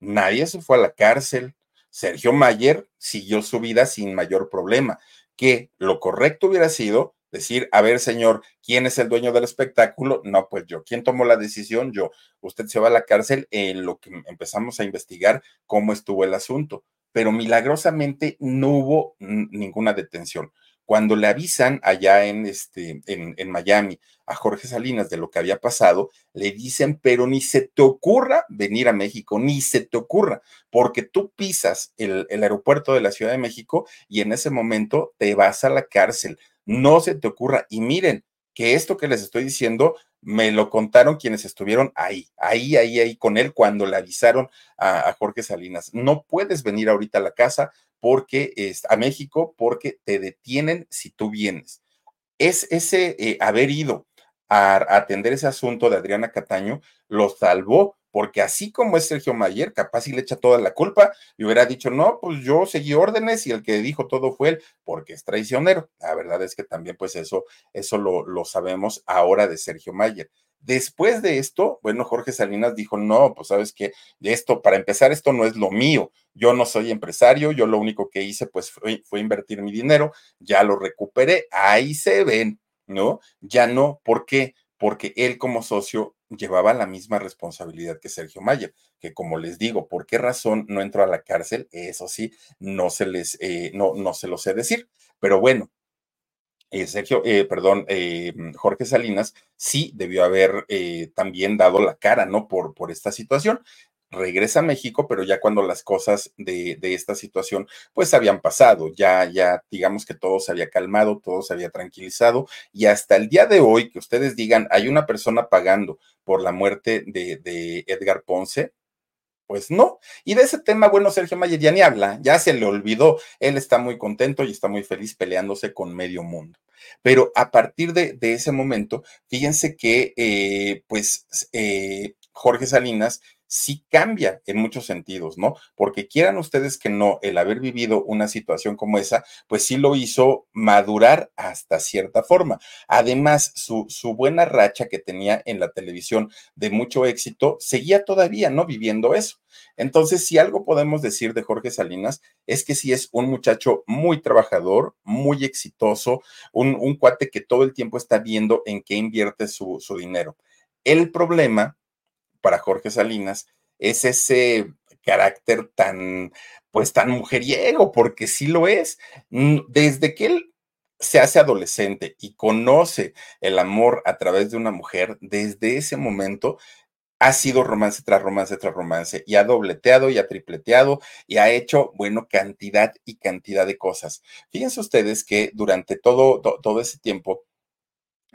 Nadie se fue a la cárcel. Sergio Mayer siguió su vida sin mayor problema. Que lo correcto hubiera sido decir, a ver, señor, ¿quién es el dueño del espectáculo? No, pues yo. ¿Quién tomó la decisión? Yo. Usted se va a la cárcel en lo que empezamos a investigar cómo estuvo el asunto pero milagrosamente no hubo ninguna detención. Cuando le avisan allá en, este, en, en, Miami a Jorge Salinas de lo que había pasado, le dicen, pero ni se te ocurra venir a México, ni se te ocurra, porque tú pisas el, el aeropuerto de la Ciudad de México y en ese momento te vas a la cárcel. No se te ocurra. Y miren, que esto que les estoy diciendo me lo contaron quienes estuvieron ahí, ahí, ahí, ahí con él cuando le avisaron a, Jorge Salinas. No puedes venir ahorita a la casa porque es a México porque te detienen si tú vienes. Es ese eh, haber ido a, atender ese asunto de Adriana Cataño lo salvó porque así como es Sergio Mayer, capaz y le echa toda la culpa y hubiera dicho, no, pues yo seguí órdenes y el que dijo todo fue él, porque es traicionero. La verdad es que también, pues eso, eso lo, lo sabemos ahora de Sergio Mayer. Después de esto, bueno, Jorge Salinas dijo, no, pues sabes que esto, para empezar, esto no es lo mío. Yo no soy empresario, yo lo único que hice, pues fue, invertir mi dinero, ya lo recuperé, ahí se ven, ¿no? Ya no, ¿por qué? Porque él como socio llevaba la misma responsabilidad que Sergio Mayer, que como les digo, ¿por qué razón no entró a la cárcel? Eso sí, no se les, eh, no, no se lo sé decir, pero bueno. Eh, Sergio, eh, perdón, Jorge Salinas sí debió haber también dado la cara, ¿no? Por, por esta situación regresa a México, pero ya cuando las cosas de, de, esta situación pues habían pasado, ya, ya digamos que todo se había calmado, todo se había tranquilizado y hasta el día de hoy que ustedes digan, hay una persona pagando por la muerte de, de Edgar Ponce, pues no. Y de ese tema, bueno, Sergio Mayer ya ni habla, ya se le olvidó. Él está muy contento y está muy feliz peleándose con medio mundo. Pero a partir de, de ese momento, fíjense que, eh, pues, eh, Jorge Salinas sí cambia en muchos sentidos, ¿no? Porque quieran ustedes que no, el haber vivido una situación como esa, pues sí lo hizo madurar hasta cierta forma. Además, su, su buena racha que tenía en la televisión de mucho éxito, seguía todavía, ¿no? Viviendo eso. Entonces, si algo podemos decir de Jorge Salinas, es que sí es un muchacho muy trabajador, muy exitoso, un, un cuate que todo el tiempo está viendo en qué invierte su, su dinero. El problema para Jorge Salinas es ese carácter tan, pues tan mujeriego, porque sí lo es. Desde que él se hace adolescente y conoce el amor a través de una mujer, desde ese momento ha sido romance tras romance tras romance y ha dobleteado y ha tripleteado y ha hecho, bueno, cantidad y cantidad de cosas. Fíjense ustedes que durante todo, todo ese tiempo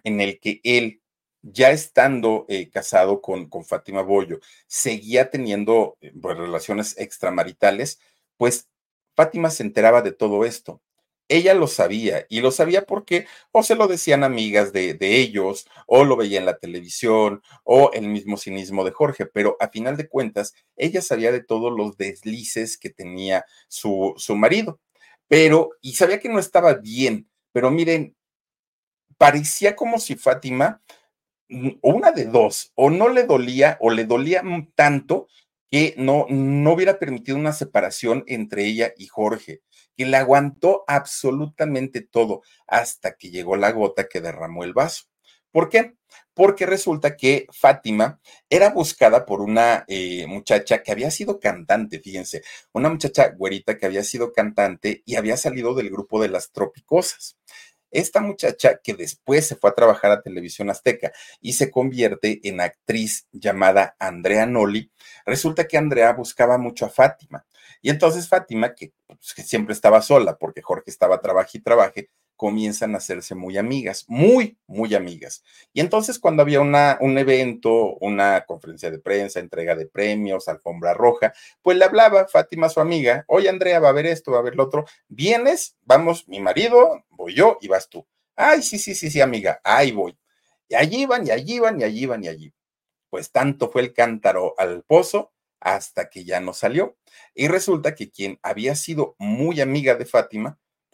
en el que él, ya estando eh, casado con, con, Fátima Bollo, seguía teniendo eh, pues, relaciones extramaritales, pues Fátima se enteraba de todo esto. Ella lo sabía y lo sabía porque o se lo decían amigas de, ellos o lo veía en la televisión o el mismo cinismo de Jorge, pero a final de cuentas ella sabía de todos los deslices que tenía su, su marido, pero y sabía que no estaba bien, pero miren, parecía como si Fátima, una de dos, o no le dolía o le dolía tanto que no, no hubiera permitido una separación entre ella y Jorge que le aguantó absolutamente todo hasta que llegó la gota que derramó el vaso. ¿Por qué? Porque resulta que Fátima era buscada por una eh, muchacha que había sido cantante, fíjense, una muchacha güerita que había sido cantante y había salido del grupo de las tropicosas. Esta muchacha que después se fue a trabajar a Televisión Azteca y se convierte en actriz llamada Andrea Noli, resulta que Andrea buscaba mucho a Fátima. Y entonces Fátima, que, pues, siempre estaba sola porque Jorge estaba trabaje y trabaje, comienzan a hacerse muy amigas, muy, muy amigas. Y entonces cuando había una, un evento, una conferencia de prensa, entrega de premios, alfombra roja, pues le hablaba Fátima su amiga, oye Andrea, va a ver esto, va a ver lo otro, vienes, vamos, mi marido, voy yo y vas tú. Ay, sí, sí, sí, sí, amiga, ahí voy. Y allí van, y allí van, y allí van, y allí. Pues tanto fue el cántaro al pozo hasta que ya no salió. Y resulta que quien había sido muy amiga de Fátima,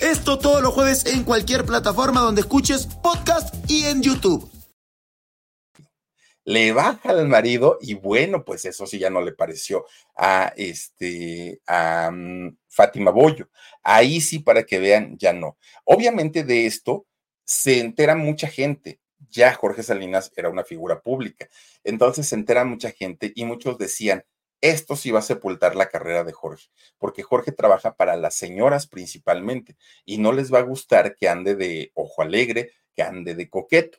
Esto todos los jueves en cualquier plataforma donde escuches podcast y en YouTube. Le baja al marido y bueno, pues eso sí ya no le pareció a este a mm, Fátima Bollo. Ahí sí para que vean ya no. Obviamente de esto se entera mucha gente. Ya Jorge Salinas era una figura pública. Entonces se entera mucha gente y muchos decían, esto sí va a sepultar la carrera de Jorge, porque Jorge trabaja para las señoras principalmente y no les va a gustar que ande de ojo alegre, que ande de coqueto.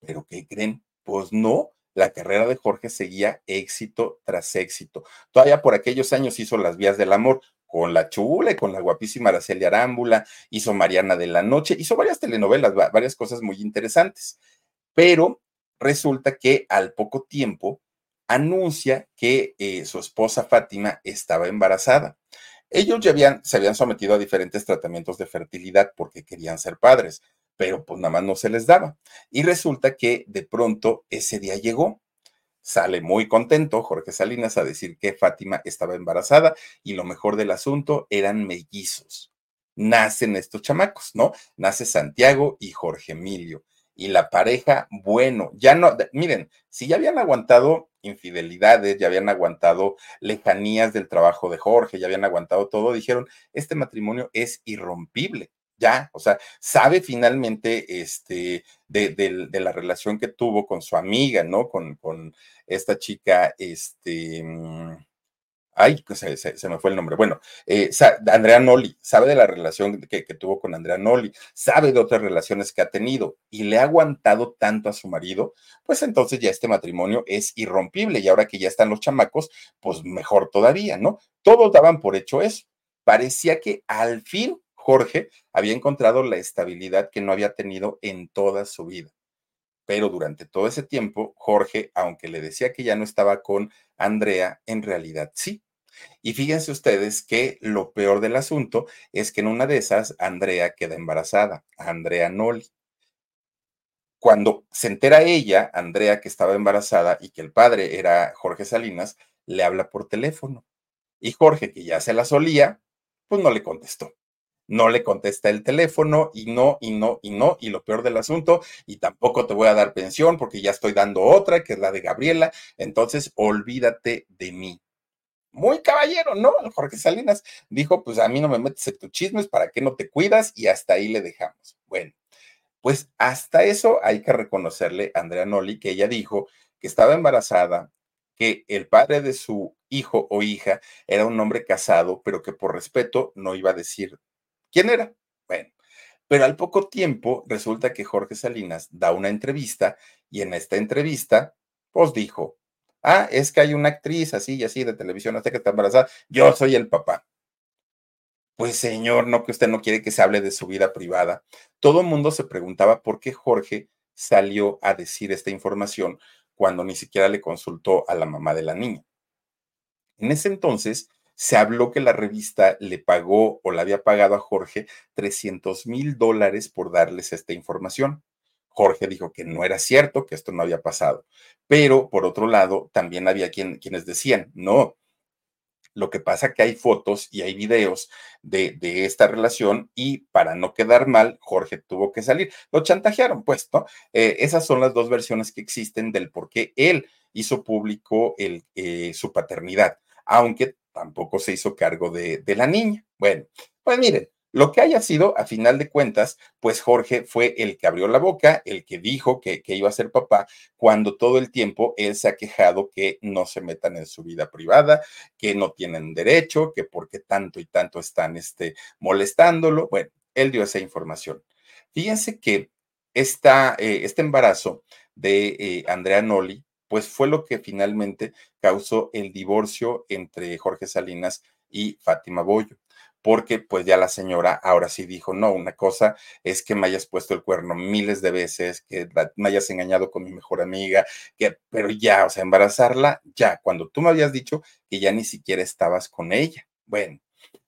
Pero ¿qué creen? Pues no, la carrera de Jorge seguía éxito tras éxito. Todavía por aquellos años hizo Las Vías del Amor con la chula y con la guapísima Araceli Arámbula, hizo Mariana de la Noche, hizo varias telenovelas, varias cosas muy interesantes. Pero resulta que al poco tiempo anuncia que eh, su esposa Fátima estaba embarazada. Ellos ya habían, se habían sometido a diferentes tratamientos de fertilidad porque querían ser padres, pero pues nada más no se les daba. Y resulta que de pronto ese día llegó. Sale muy contento Jorge Salinas a decir que Fátima estaba embarazada y lo mejor del asunto eran mellizos. Nacen estos chamacos, ¿no? Nace Santiago y Jorge Emilio. Y la pareja, bueno, ya no, miren, si ya habían aguantado infidelidades, ya habían aguantado lejanías del trabajo de Jorge, ya habían aguantado todo, dijeron, este matrimonio es irrompible. Ya, o sea, sabe finalmente este, de, la relación que tuvo con su amiga, ¿no? Con, con esta chica, este, mm, ay, se, se, me fue el nombre. Bueno, eh, Andrea Noli, sabe de la relación que, que, tuvo con Andrea Noli, sabe de otras relaciones que ha tenido y le ha aguantado tanto a su marido, pues entonces ya este matrimonio es irrompible y ahora que ya están los chamacos, pues mejor todavía, ¿no? Todos daban por hecho eso. Parecía que al fin Jorge había encontrado la estabilidad que no había tenido en toda su vida pero durante todo ese tiempo, Jorge, aunque le decía que ya no estaba con Andrea, en realidad sí. Y fíjense ustedes que lo peor del asunto es que en una de esas, Andrea queda embarazada, Andrea Noli. Cuando se entera ella, Andrea, que estaba embarazada y que el padre era Jorge Salinas, le habla por teléfono. Y Jorge, que ya se la solía, pues no le contestó no le contesta el teléfono y no, y no, y no, y lo peor del asunto, y tampoco te voy a dar pensión porque ya estoy dando otra, que es la de Gabriela, entonces olvídate de mí. Muy caballero, ¿no? Jorge Salinas dijo, pues a mí no me metes en tus chismes, ¿para qué no te cuidas? Y hasta ahí le dejamos. Bueno, pues hasta eso hay que reconocerle a Andrea Noli que ella dijo que estaba embarazada, que el padre de su hijo o hija era un hombre casado, pero que por respeto no iba a decir quién era. Bueno, pero al poco tiempo resulta que Jorge Salinas da una entrevista y en esta entrevista, pues dijo, ah, es que hay una actriz así y así de televisión hasta que está embarazada, yo soy el papá. Pues señor, no que usted no quiere que se hable de su vida privada. Todo el mundo se preguntaba por qué Jorge salió a decir esta información cuando ni siquiera le consultó a la mamá de la niña. En ese entonces se habló que la revista le pagó o le había pagado a Jorge 300 mil dólares por darles esta información. Jorge dijo que no era cierto, que esto no había pasado. Pero por otro lado, también había quienes decían, no, lo que pasa que hay fotos y hay videos de, esta relación y para no quedar mal, Jorge tuvo que salir. Lo chantajearon, pues, ¿no? Eh, esas son las dos versiones que existen del por qué él hizo público el, eh, su paternidad, aunque tampoco se hizo cargo de, de la niña. Bueno, pues miren, lo que haya sido, a final de cuentas, pues Jorge fue el que abrió la boca, el que dijo que, iba a ser papá, cuando todo el tiempo él se ha quejado que no se metan en su vida privada, que no tienen derecho, que porque tanto y tanto están este, molestándolo. Bueno, él dio esa información. Fíjense que esta, eh, este embarazo de eh, Andrea Noli, pues fue lo que finalmente causó el divorcio entre Jorge Salinas y Fátima Boyo porque pues ya la señora ahora sí dijo, no, una cosa es que me hayas puesto el cuerno miles de veces, que me hayas engañado con mi mejor amiga, que, pero ya, o sea, embarazarla, ya, cuando tú me habías dicho que ya ni siquiera estabas con ella. Bueno,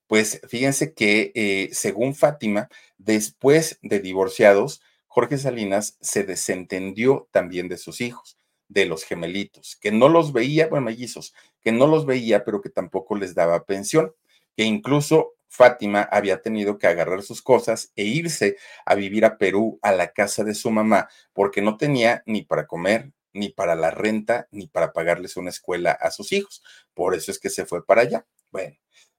pues fíjense que eh, según Fátima, después de divorciados, Jorge Salinas se desentendió también de sus hijos, de los gemelitos, que no los veía, bueno, mellizos, que no los veía, pero que tampoco les daba pensión que incluso Fátima había tenido que agarrar sus cosas e irse a vivir a Perú, a la casa de su mamá, porque no tenía ni para comer, ni para la renta, ni para pagarles una escuela a sus hijos. Por eso es que se fue para allá. Bueno,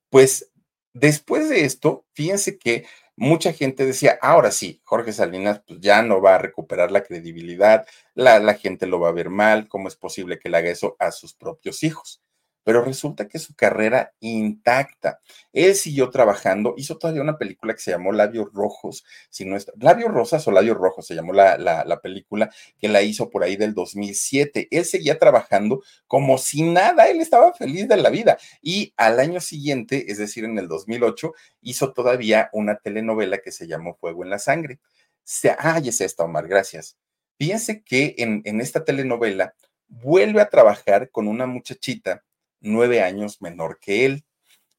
pues después de esto, fíjense que mucha gente decía, ahora sí, Jorge Salinas pues ya no va a recuperar la credibilidad, la, la gente lo va a ver mal, ¿cómo es posible que le haga eso a sus propios hijos? Pero resulta que su carrera intacta. Él siguió trabajando, hizo todavía una película que se llamó Labios Rojos, si no está, Labios Rosas o Labios Rojos se llamó la, la, película que la hizo por ahí del 2007. Él seguía trabajando como si nada, él estaba feliz de la vida. Y al año siguiente, es decir, en el 2008, hizo todavía una telenovela que se llamó Fuego en la Sangre. Se, ah, es esta, Omar, gracias. Fíjense que en, en esta telenovela vuelve a trabajar con una muchachita nueve años menor que él.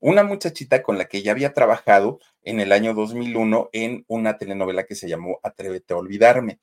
Una muchachita con la que ya había trabajado en el año 2001 en una telenovela que se llamó Atrévete a olvidarme.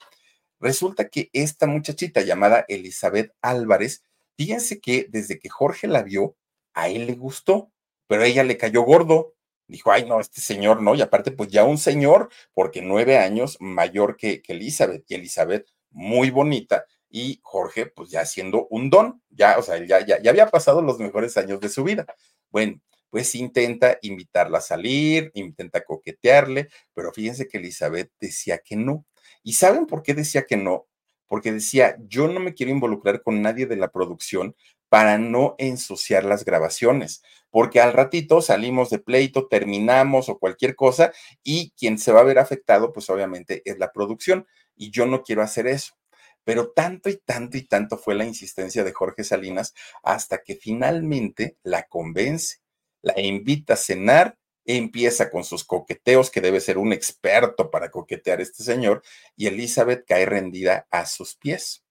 Resulta que esta muchachita llamada Elizabeth Álvarez, fíjense que desde que Jorge la vio, a él le gustó, pero a ella le cayó gordo. Dijo, ay, no, este señor no, y aparte, pues ya un señor, porque nueve años mayor que, que Elizabeth, y Elizabeth muy bonita, y Jorge, pues ya siendo un don, ya, o sea, ya, ya, ya había pasado los mejores años de su vida. Bueno, pues intenta invitarla a salir, intenta coquetearle, pero fíjense que Elizabeth decía que no. ¿Y saben por qué decía que no? Porque decía, yo no me quiero involucrar con nadie de la producción para no ensuciar las grabaciones, porque al ratito salimos de pleito, terminamos o cualquier cosa y quien se va a ver afectado, pues obviamente es la producción y yo no quiero hacer eso. Pero tanto y tanto y tanto fue la insistencia de Jorge Salinas hasta que finalmente la convence, la invita a cenar, empieza con sus coqueteos, que debe ser un experto para coquetear este señor, y Elizabeth cae rendida a sus pies.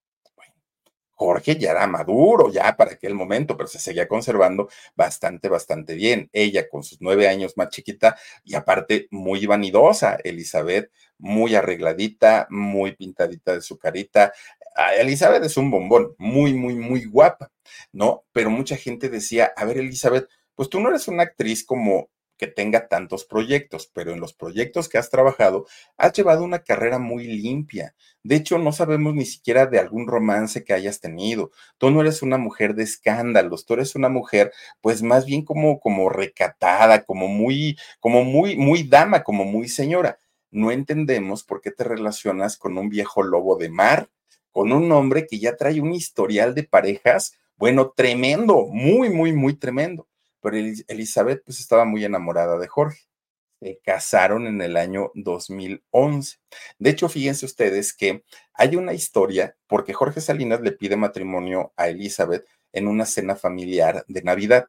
Jorge ya era maduro ya para aquel momento, pero se seguía conservando bastante, bastante bien. Ella con sus nueve años más chiquita y aparte muy vanidosa. Elizabeth muy arregladita, muy pintadita de su carita. Ah, Elizabeth es un bombón, muy, muy, muy guapa, ¿no? Pero mucha gente decía, a ver, Elizabeth, pues tú no eres una actriz como que tenga tantos proyectos, pero en los proyectos que has trabajado, has llevado una carrera muy limpia. De hecho, no sabemos ni siquiera de algún romance que hayas tenido. Tú no eres una mujer de escándalos, tú eres una mujer, pues más bien como, como recatada, como muy, como muy, muy dama, como muy señora. No entendemos por qué te relacionas con un viejo lobo de mar, con un hombre que ya trae un historial de parejas, bueno, tremendo, muy, muy, muy tremendo pero Elizabeth pues estaba muy enamorada de Jorge. Se casaron en el año 2011. De hecho, fíjense ustedes que hay una historia porque Jorge Salinas le pide matrimonio a Elizabeth en una cena familiar de Navidad.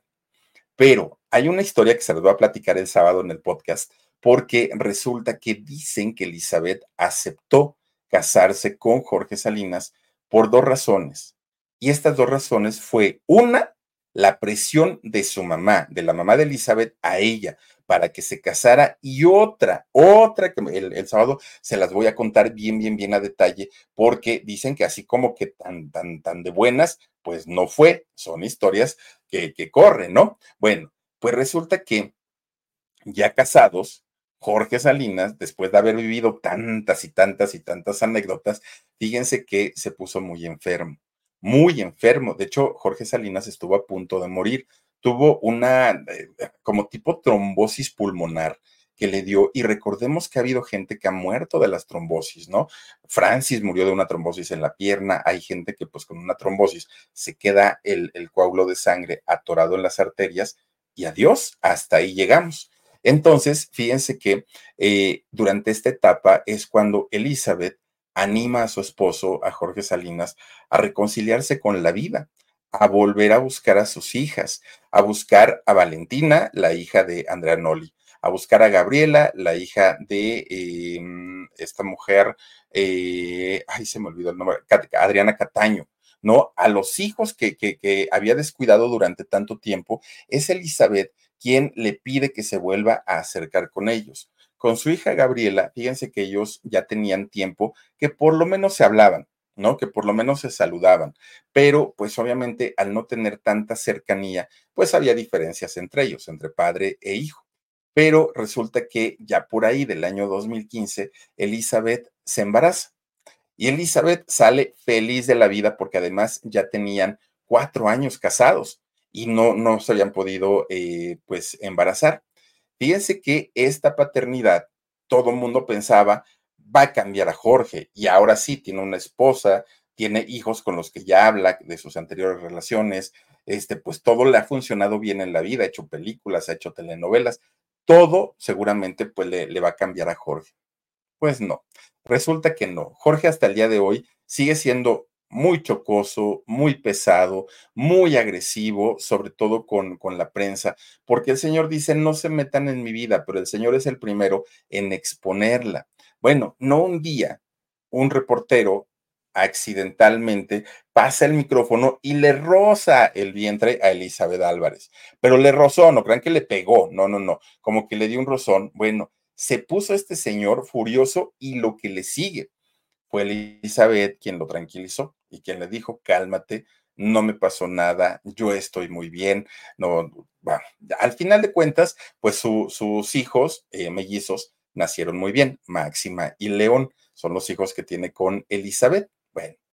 Pero hay una historia que se les voy a platicar el sábado en el podcast porque resulta que dicen que Elizabeth aceptó casarse con Jorge Salinas por dos razones. Y estas dos razones fue una, la presión de su mamá, de la mamá de Elizabeth, a ella para que se casara y otra, otra que el, sábado se las voy a contar bien, bien, bien a detalle, porque dicen que así como que tan, tan, tan de buenas, pues no fue, son historias que, que corren, ¿no? Bueno, pues resulta que ya casados, Jorge Salinas, después de haber vivido tantas y tantas y tantas anécdotas, fíjense que se puso muy enfermo muy enfermo. De hecho, Jorge Salinas estuvo a punto de morir. Tuvo una eh, como tipo trombosis pulmonar que le dio, y recordemos que ha habido gente que ha muerto de las trombosis, ¿no? Francis murió de una trombosis en la pierna, hay gente que pues con una trombosis se queda el, coágulo de sangre atorado en las arterias y adiós, hasta ahí llegamos. Entonces, fíjense que eh, durante esta etapa es cuando Elizabeth anima a su esposo, a Jorge Salinas, a reconciliarse con la vida, a volver a buscar a sus hijas, a buscar a Valentina, la hija de Andrea Noli, a buscar a Gabriela, la hija de em, esta mujer, eh, ay, se me olvidó el nombre, Adriana Cataño, ¿no? A los hijos que, que, que había descuidado durante tanto tiempo, es Elizabeth quien le pide que se vuelva a acercar con ellos. Con su hija Gabriela, fíjense que ellos ya tenían tiempo que por lo menos se hablaban, ¿no? Que por lo menos se saludaban, pero pues obviamente al no tener tanta cercanía, pues había diferencias entre ellos, entre padre e hijo. Pero resulta que ya por ahí del año 2015, Elizabeth se embaraza. Y Elizabeth sale feliz de la vida porque además ya tenían cuatro años casados y no, no se habían podido eh, pues embarazar. Fíjense que esta paternidad, todo el mundo pensaba, va a cambiar a Jorge y ahora sí tiene una esposa, tiene hijos con los que ya habla de sus anteriores relaciones, este, pues todo le ha funcionado bien en la vida, ha hecho películas, ha hecho telenovelas, todo seguramente pues le, le va a cambiar a Jorge. Pues no, resulta que no. Jorge hasta el día de hoy sigue siendo muy chocoso, muy pesado, muy agresivo, sobre todo con, con, la prensa, porque el Señor dice, no se metan en mi vida, pero el Señor es el primero en exponerla. Bueno, no un día, un reportero accidentalmente pasa el micrófono y le roza el vientre a Elizabeth Álvarez, pero le rozó, no crean que le pegó, no, no, no, como que le dio un rozón. Bueno, se puso este señor furioso y lo que le sigue fue Elizabeth quien lo tranquilizó y quien le dijo, cálmate, no me pasó nada, yo estoy muy bien, no, bueno, al final de cuentas, pues sus hijos eh, mellizos nacieron muy bien, Máxima y León son los hijos que tiene con Elizabeth. Bueno,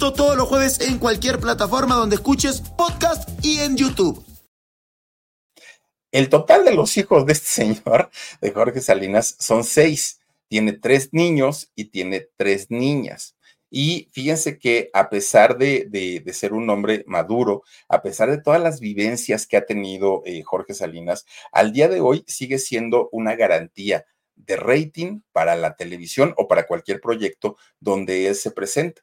Todos los jueves en cualquier plataforma donde escuches podcast y en YouTube. El total de los hijos de este señor, de Jorge Salinas, son seis. Tiene tres niños y tiene tres niñas. Y fíjense que a pesar de, ser un hombre maduro, a pesar de todas las vivencias que ha tenido eh, Jorge Salinas, al día de hoy sigue siendo una garantía de rating para la televisión o para cualquier proyecto donde él se presenta.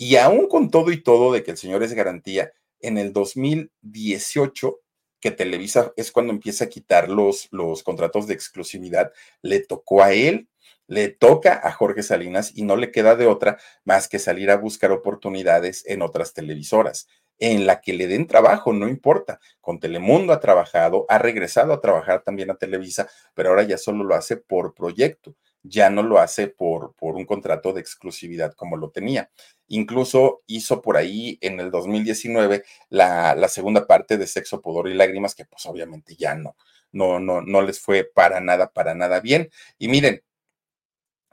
Y aún con todo y todo de que el señor es garantía, en el 2018 que Televisa es cuando empieza a quitar los, los contratos de exclusividad, le tocó a él, le toca a Jorge Salinas y no le queda de otra más que salir a buscar oportunidades en otras televisoras en la que le den trabajo, no importa. Con Telemundo ha trabajado, ha regresado a trabajar también a Televisa, pero ahora ya solo lo hace por proyecto, ya no lo hace por, por un contrato de exclusividad como lo tenía. Incluso hizo por ahí en el 2019 la, la segunda parte de Sexo, Pudor y Lágrimas, que pues obviamente ya no, no, no, no les fue para nada, para nada bien. Y miren,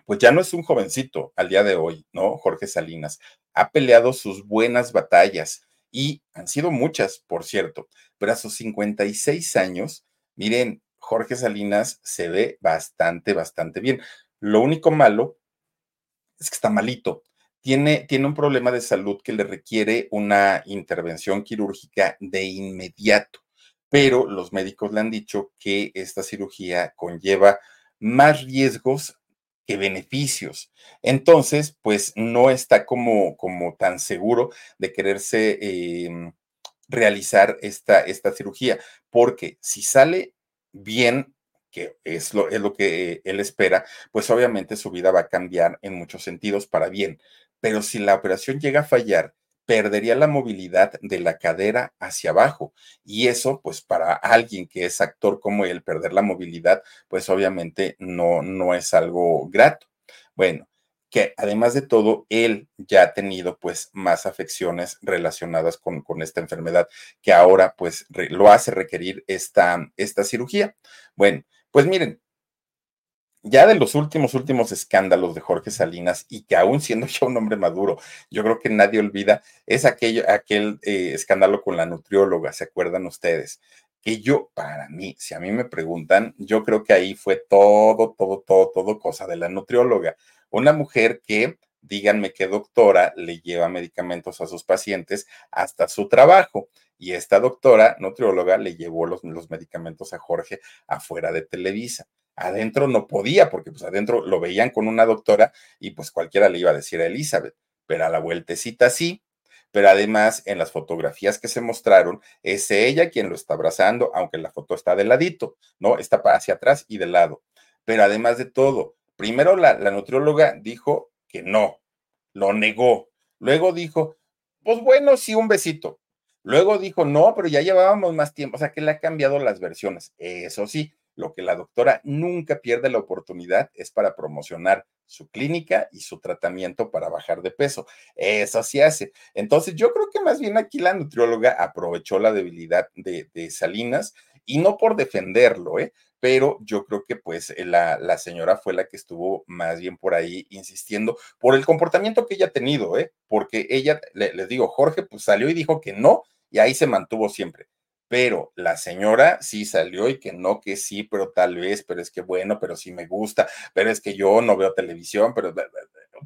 pues ya no es un jovencito al día de hoy, ¿no? Jorge Salinas ha peleado sus buenas batallas y han sido muchas, por cierto, pero a sus 56 años, miren, Jorge Salinas se ve bastante, bastante bien. Lo único malo es que está malito. Tiene, tiene un problema de salud que le requiere una intervención quirúrgica de inmediato, pero los médicos le han dicho que esta cirugía conlleva más riesgos que beneficios. Entonces, pues no está como, como tan seguro de quererse em, realizar esta, esta cirugía, porque si sale bien, que es lo, es lo que él espera, pues obviamente su vida va a cambiar en muchos sentidos para bien. Pero si la operación llega a fallar, perdería la movilidad de la cadera hacia abajo. Y eso, pues para alguien que es actor como él, perder la movilidad, pues obviamente no, no es algo grato. Bueno, que además de todo, él ya ha tenido pues más afecciones relacionadas con, con esta enfermedad que ahora pues lo hace requerir esta, esta cirugía. Bueno, pues miren, ya de los últimos, últimos escándalos de Jorge Salinas y que aún siendo ya un hombre maduro, yo creo que nadie olvida, es aquello, aquel eh, escándalo con la nutrióloga, ¿se acuerdan ustedes? Que yo, para mí, si a mí me preguntan, yo creo que ahí fue todo, todo, todo, todo cosa de la nutrióloga. Una mujer que, díganme qué doctora le lleva medicamentos a sus pacientes hasta su trabajo. Y esta doctora nutrióloga le llevó los, medicamentos a Jorge afuera de Televisa adentro no podía, porque pues adentro lo veían con una doctora y pues cualquiera le iba a decir a Elizabeth, pero a la vueltecita sí. Pero además, en las fotografías que se mostraron, es ella quien lo está abrazando, aunque la foto está de ladito, ¿no? Está hacia atrás y de lado. Pero además de todo, primero la, nutrióloga dijo que no, lo negó. Luego dijo, pues bueno, sí, un besito. Luego dijo, no, pero ya llevábamos más tiempo, o sea que le ha cambiado las versiones. Eso sí, lo que la doctora nunca pierde la oportunidad es para promocionar su clínica y su tratamiento para bajar de peso. Eso sí hace. Entonces, yo creo que más bien aquí la nutrióloga aprovechó la debilidad de, Salinas y no por defenderlo, ¿eh? pero yo creo que pues la, la, señora fue la que estuvo más bien por ahí insistiendo por el comportamiento que ella ha tenido, ¿eh? porque ella, le, les digo, Jorge pues salió y dijo que no y ahí se mantuvo siempre pero la señora sí salió y que no, que sí, pero tal vez, pero es que bueno, pero sí me gusta, pero es que yo no veo televisión, pero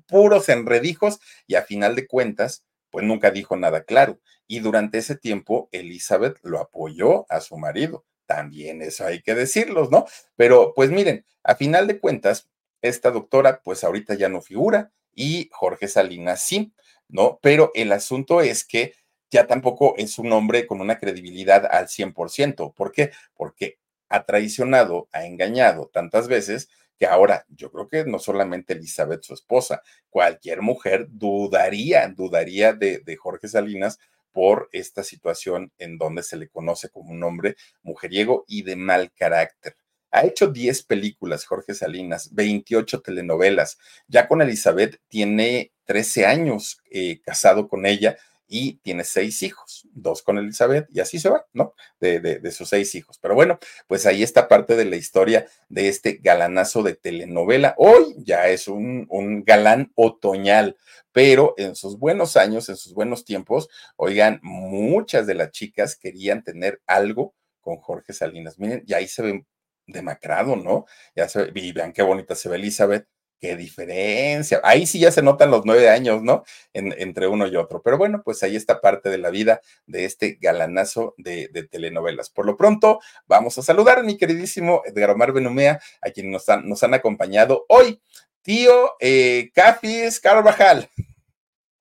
puros enredijos y a final de cuentas, pues nunca dijo nada claro. Y durante ese tiempo, Elizabeth lo apoyó a su marido. También eso hay que decirlos, ¿no? Pero pues miren, a final de cuentas, esta doctora pues ahorita ya no figura y Jorge Salinas sí, ¿no? Pero el asunto es que ya tampoco es un hombre con una credibilidad al 100%. ¿Por qué? Porque ha traicionado, ha engañado tantas veces que ahora yo creo que no solamente Elizabeth, su esposa, cualquier mujer dudaría, dudaría de, de Jorge Salinas por esta situación en donde se le conoce como un hombre mujeriego y de mal carácter. Ha hecho 10 películas, Jorge Salinas, 28 telenovelas. Ya con Elizabeth tiene 13 años eh, casado con ella y tiene seis hijos, dos con Elizabeth y así se va, ¿no? De, de, sus seis hijos. Pero bueno, pues ahí está parte de la historia de este galanazo de telenovela. Hoy ya es un, un galán otoñal, pero en sus buenos años, en sus buenos tiempos, oigan, muchas de las chicas querían tener algo con Jorge Salinas. Miren, y ahí se ve demacrado, ¿no? Ya se y vean qué bonita se ve Elizabeth qué diferencia. Ahí sí ya se notan los nueve años, ¿no? entre uno y otro. Pero bueno, pues ahí está parte de la vida de este galanazo de, telenovelas. Por lo pronto, vamos a saludar a mi queridísimo Edgar Omar Benumea, a quien nos han, acompañado hoy. Tío eh, Cafis Carvajal.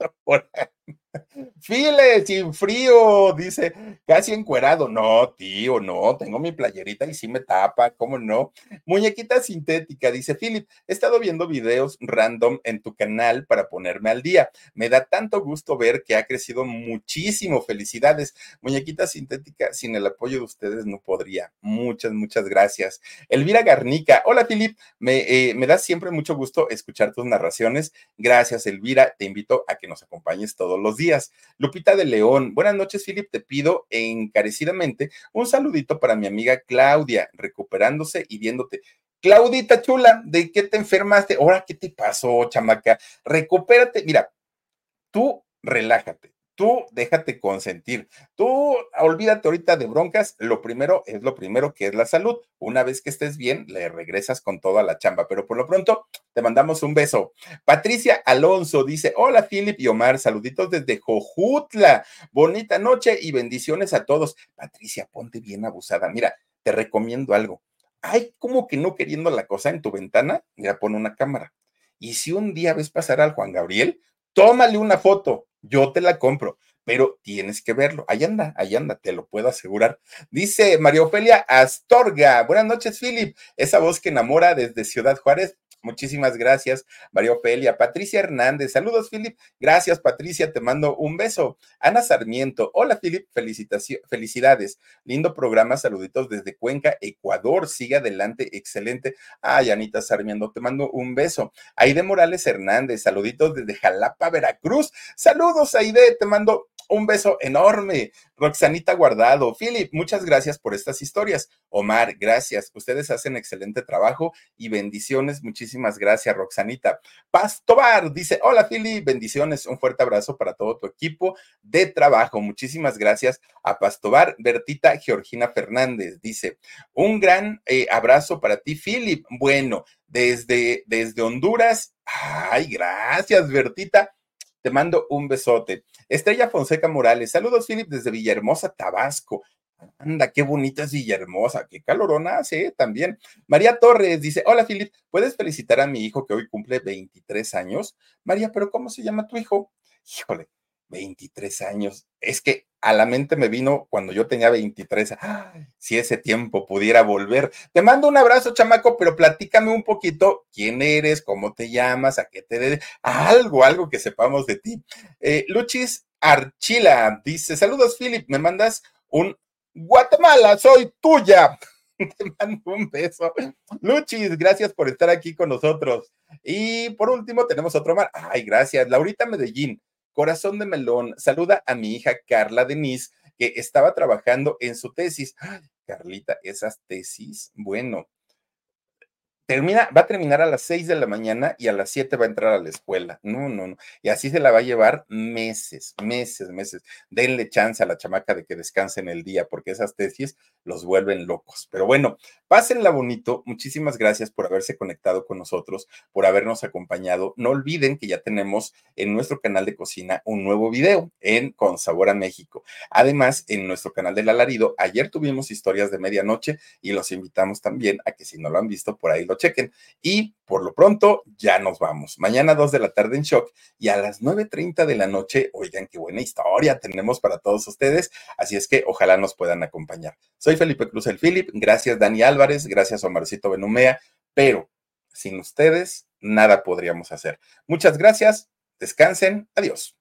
File, sin frío, dice, casi encuerado. No, tío, no, tengo mi playerita y sí me tapa, ¿cómo no? Muñequita sintética, dice Philip, he estado viendo videos random en tu canal para ponerme al día. Me da tanto gusto ver que ha crecido muchísimo. Felicidades. Muñequita sintética, sin el apoyo de ustedes no podría. Muchas, muchas gracias. Elvira Garnica, hola Philip, me, eh, me da siempre mucho gusto escuchar tus narraciones. Gracias, Elvira. Te invito a que nos acompañes todos los días. Lupita de León, buenas noches, Philip. Te pido encarecidamente un saludito para mi amiga Claudia, recuperándose y viéndote. Claudita chula, ¿de qué te enfermaste? Ahora, ¿qué te pasó, chamaca? Recupérate. Mira, tú relájate tú déjate consentir. Tú olvídate ahorita de broncas. Lo primero es lo primero que es la salud. Una vez que estés bien, le regresas con toda la chamba. Pero por lo pronto, te mandamos un beso. Patricia Alonso dice: Hola, Philip y Omar. Saluditos desde Jojutla. Bonita noche y bendiciones a todos. Patricia, ponte bien abusada. Mira, te recomiendo algo. Hay como que no queriendo la cosa en tu ventana, mira, pon una cámara. Y si un día ves pasar al Juan Gabriel, tómale una foto yo te la compro, pero tienes que verlo. Ahí anda, ahí anda, te lo puedo asegurar. Dice María Ofelia Astorga. Buenas noches, Philip. Esa voz que enamora desde Ciudad Juárez. Muchísimas gracias, María Ofelia. Patricia Hernández, saludos, Philip. Gracias, Patricia, te mando un beso. Ana Sarmiento, hola, Philip, felicidades. Lindo programa, saluditos desde Cuenca, Ecuador. Sigue adelante, excelente. Ay, Anita Sarmiento, te mando un beso. Aide Morales Hernández, saluditos desde Jalapa, Veracruz. Saludos, Aide, te mando un beso enorme. Roxanita Guardado, Philip, muchas gracias por estas historias. Omar, gracias. Ustedes hacen excelente trabajo y bendiciones. Muchísimas gracias, Roxanita. Pastobar dice: Hola, Philip, bendiciones. Un fuerte abrazo para todo tu equipo de trabajo. Muchísimas gracias a Pastobar. Bertita Georgina Fernández dice: Un gran eh, abrazo para ti, Philip. Bueno, desde, desde Honduras. Ay, gracias, Bertita te mando un besote. Estrella Fonseca Morales, saludos, Philip, desde Villahermosa, Tabasco. Anda, qué bonita es Villahermosa, qué calorona hace ¿eh? también. María Torres dice: Hola, Philip, ¿puedes felicitar a mi hijo que hoy cumple 23 años? María, ¿pero cómo se llama tu hijo? Híjole, 23 años. Es que a la mente me vino cuando yo tenía 23. si ese tiempo pudiera volver. Te mando un abrazo, chamaco, pero platícame un poquito quién eres, cómo te llamas, a qué te dediques, algo, algo que sepamos de ti. Eh, Luchis Archila dice: Saludos, Philip, me mandas un Guatemala, soy tuya. Te mando un beso. Luchis, gracias por estar aquí con nosotros. Y por último, tenemos otro más. Ay, gracias. Laurita Medellín. Corazón de Melón, saluda a mi hija Carla Denise, que estaba trabajando en su tesis. Carlita, esas tesis, bueno, termina, va a terminar a las 6 de la mañana y a las 7 va a entrar a la escuela. No, no, no. Y así se la va a llevar meses, meses, meses. Denle chance a la chamaca de que descanse en el día, porque esas tesis los vuelven locos. Pero bueno, pásenla bonito. Muchísimas gracias por haberse conectado con nosotros, por habernos acompañado. No olviden que ya tenemos en nuestro canal de cocina un nuevo video en Con Sabor a México. Además, en nuestro canal del alarido, ayer tuvimos historias de medianoche y los invitamos también a que si no lo han visto, por ahí lo chequen. Y por lo pronto, ya nos vamos. Mañana 2 de la tarde en Shock y a las 9.30 de la noche, oigan, qué buena historia tenemos para todos ustedes. Así es que ojalá nos puedan acompañar. Soy Felipe Cruz el Philip. Gracias, Dani Álvarez. Gracias, Omarcito Benumea. Pero sin ustedes, nada podríamos hacer. Muchas gracias. Descansen. Adiós.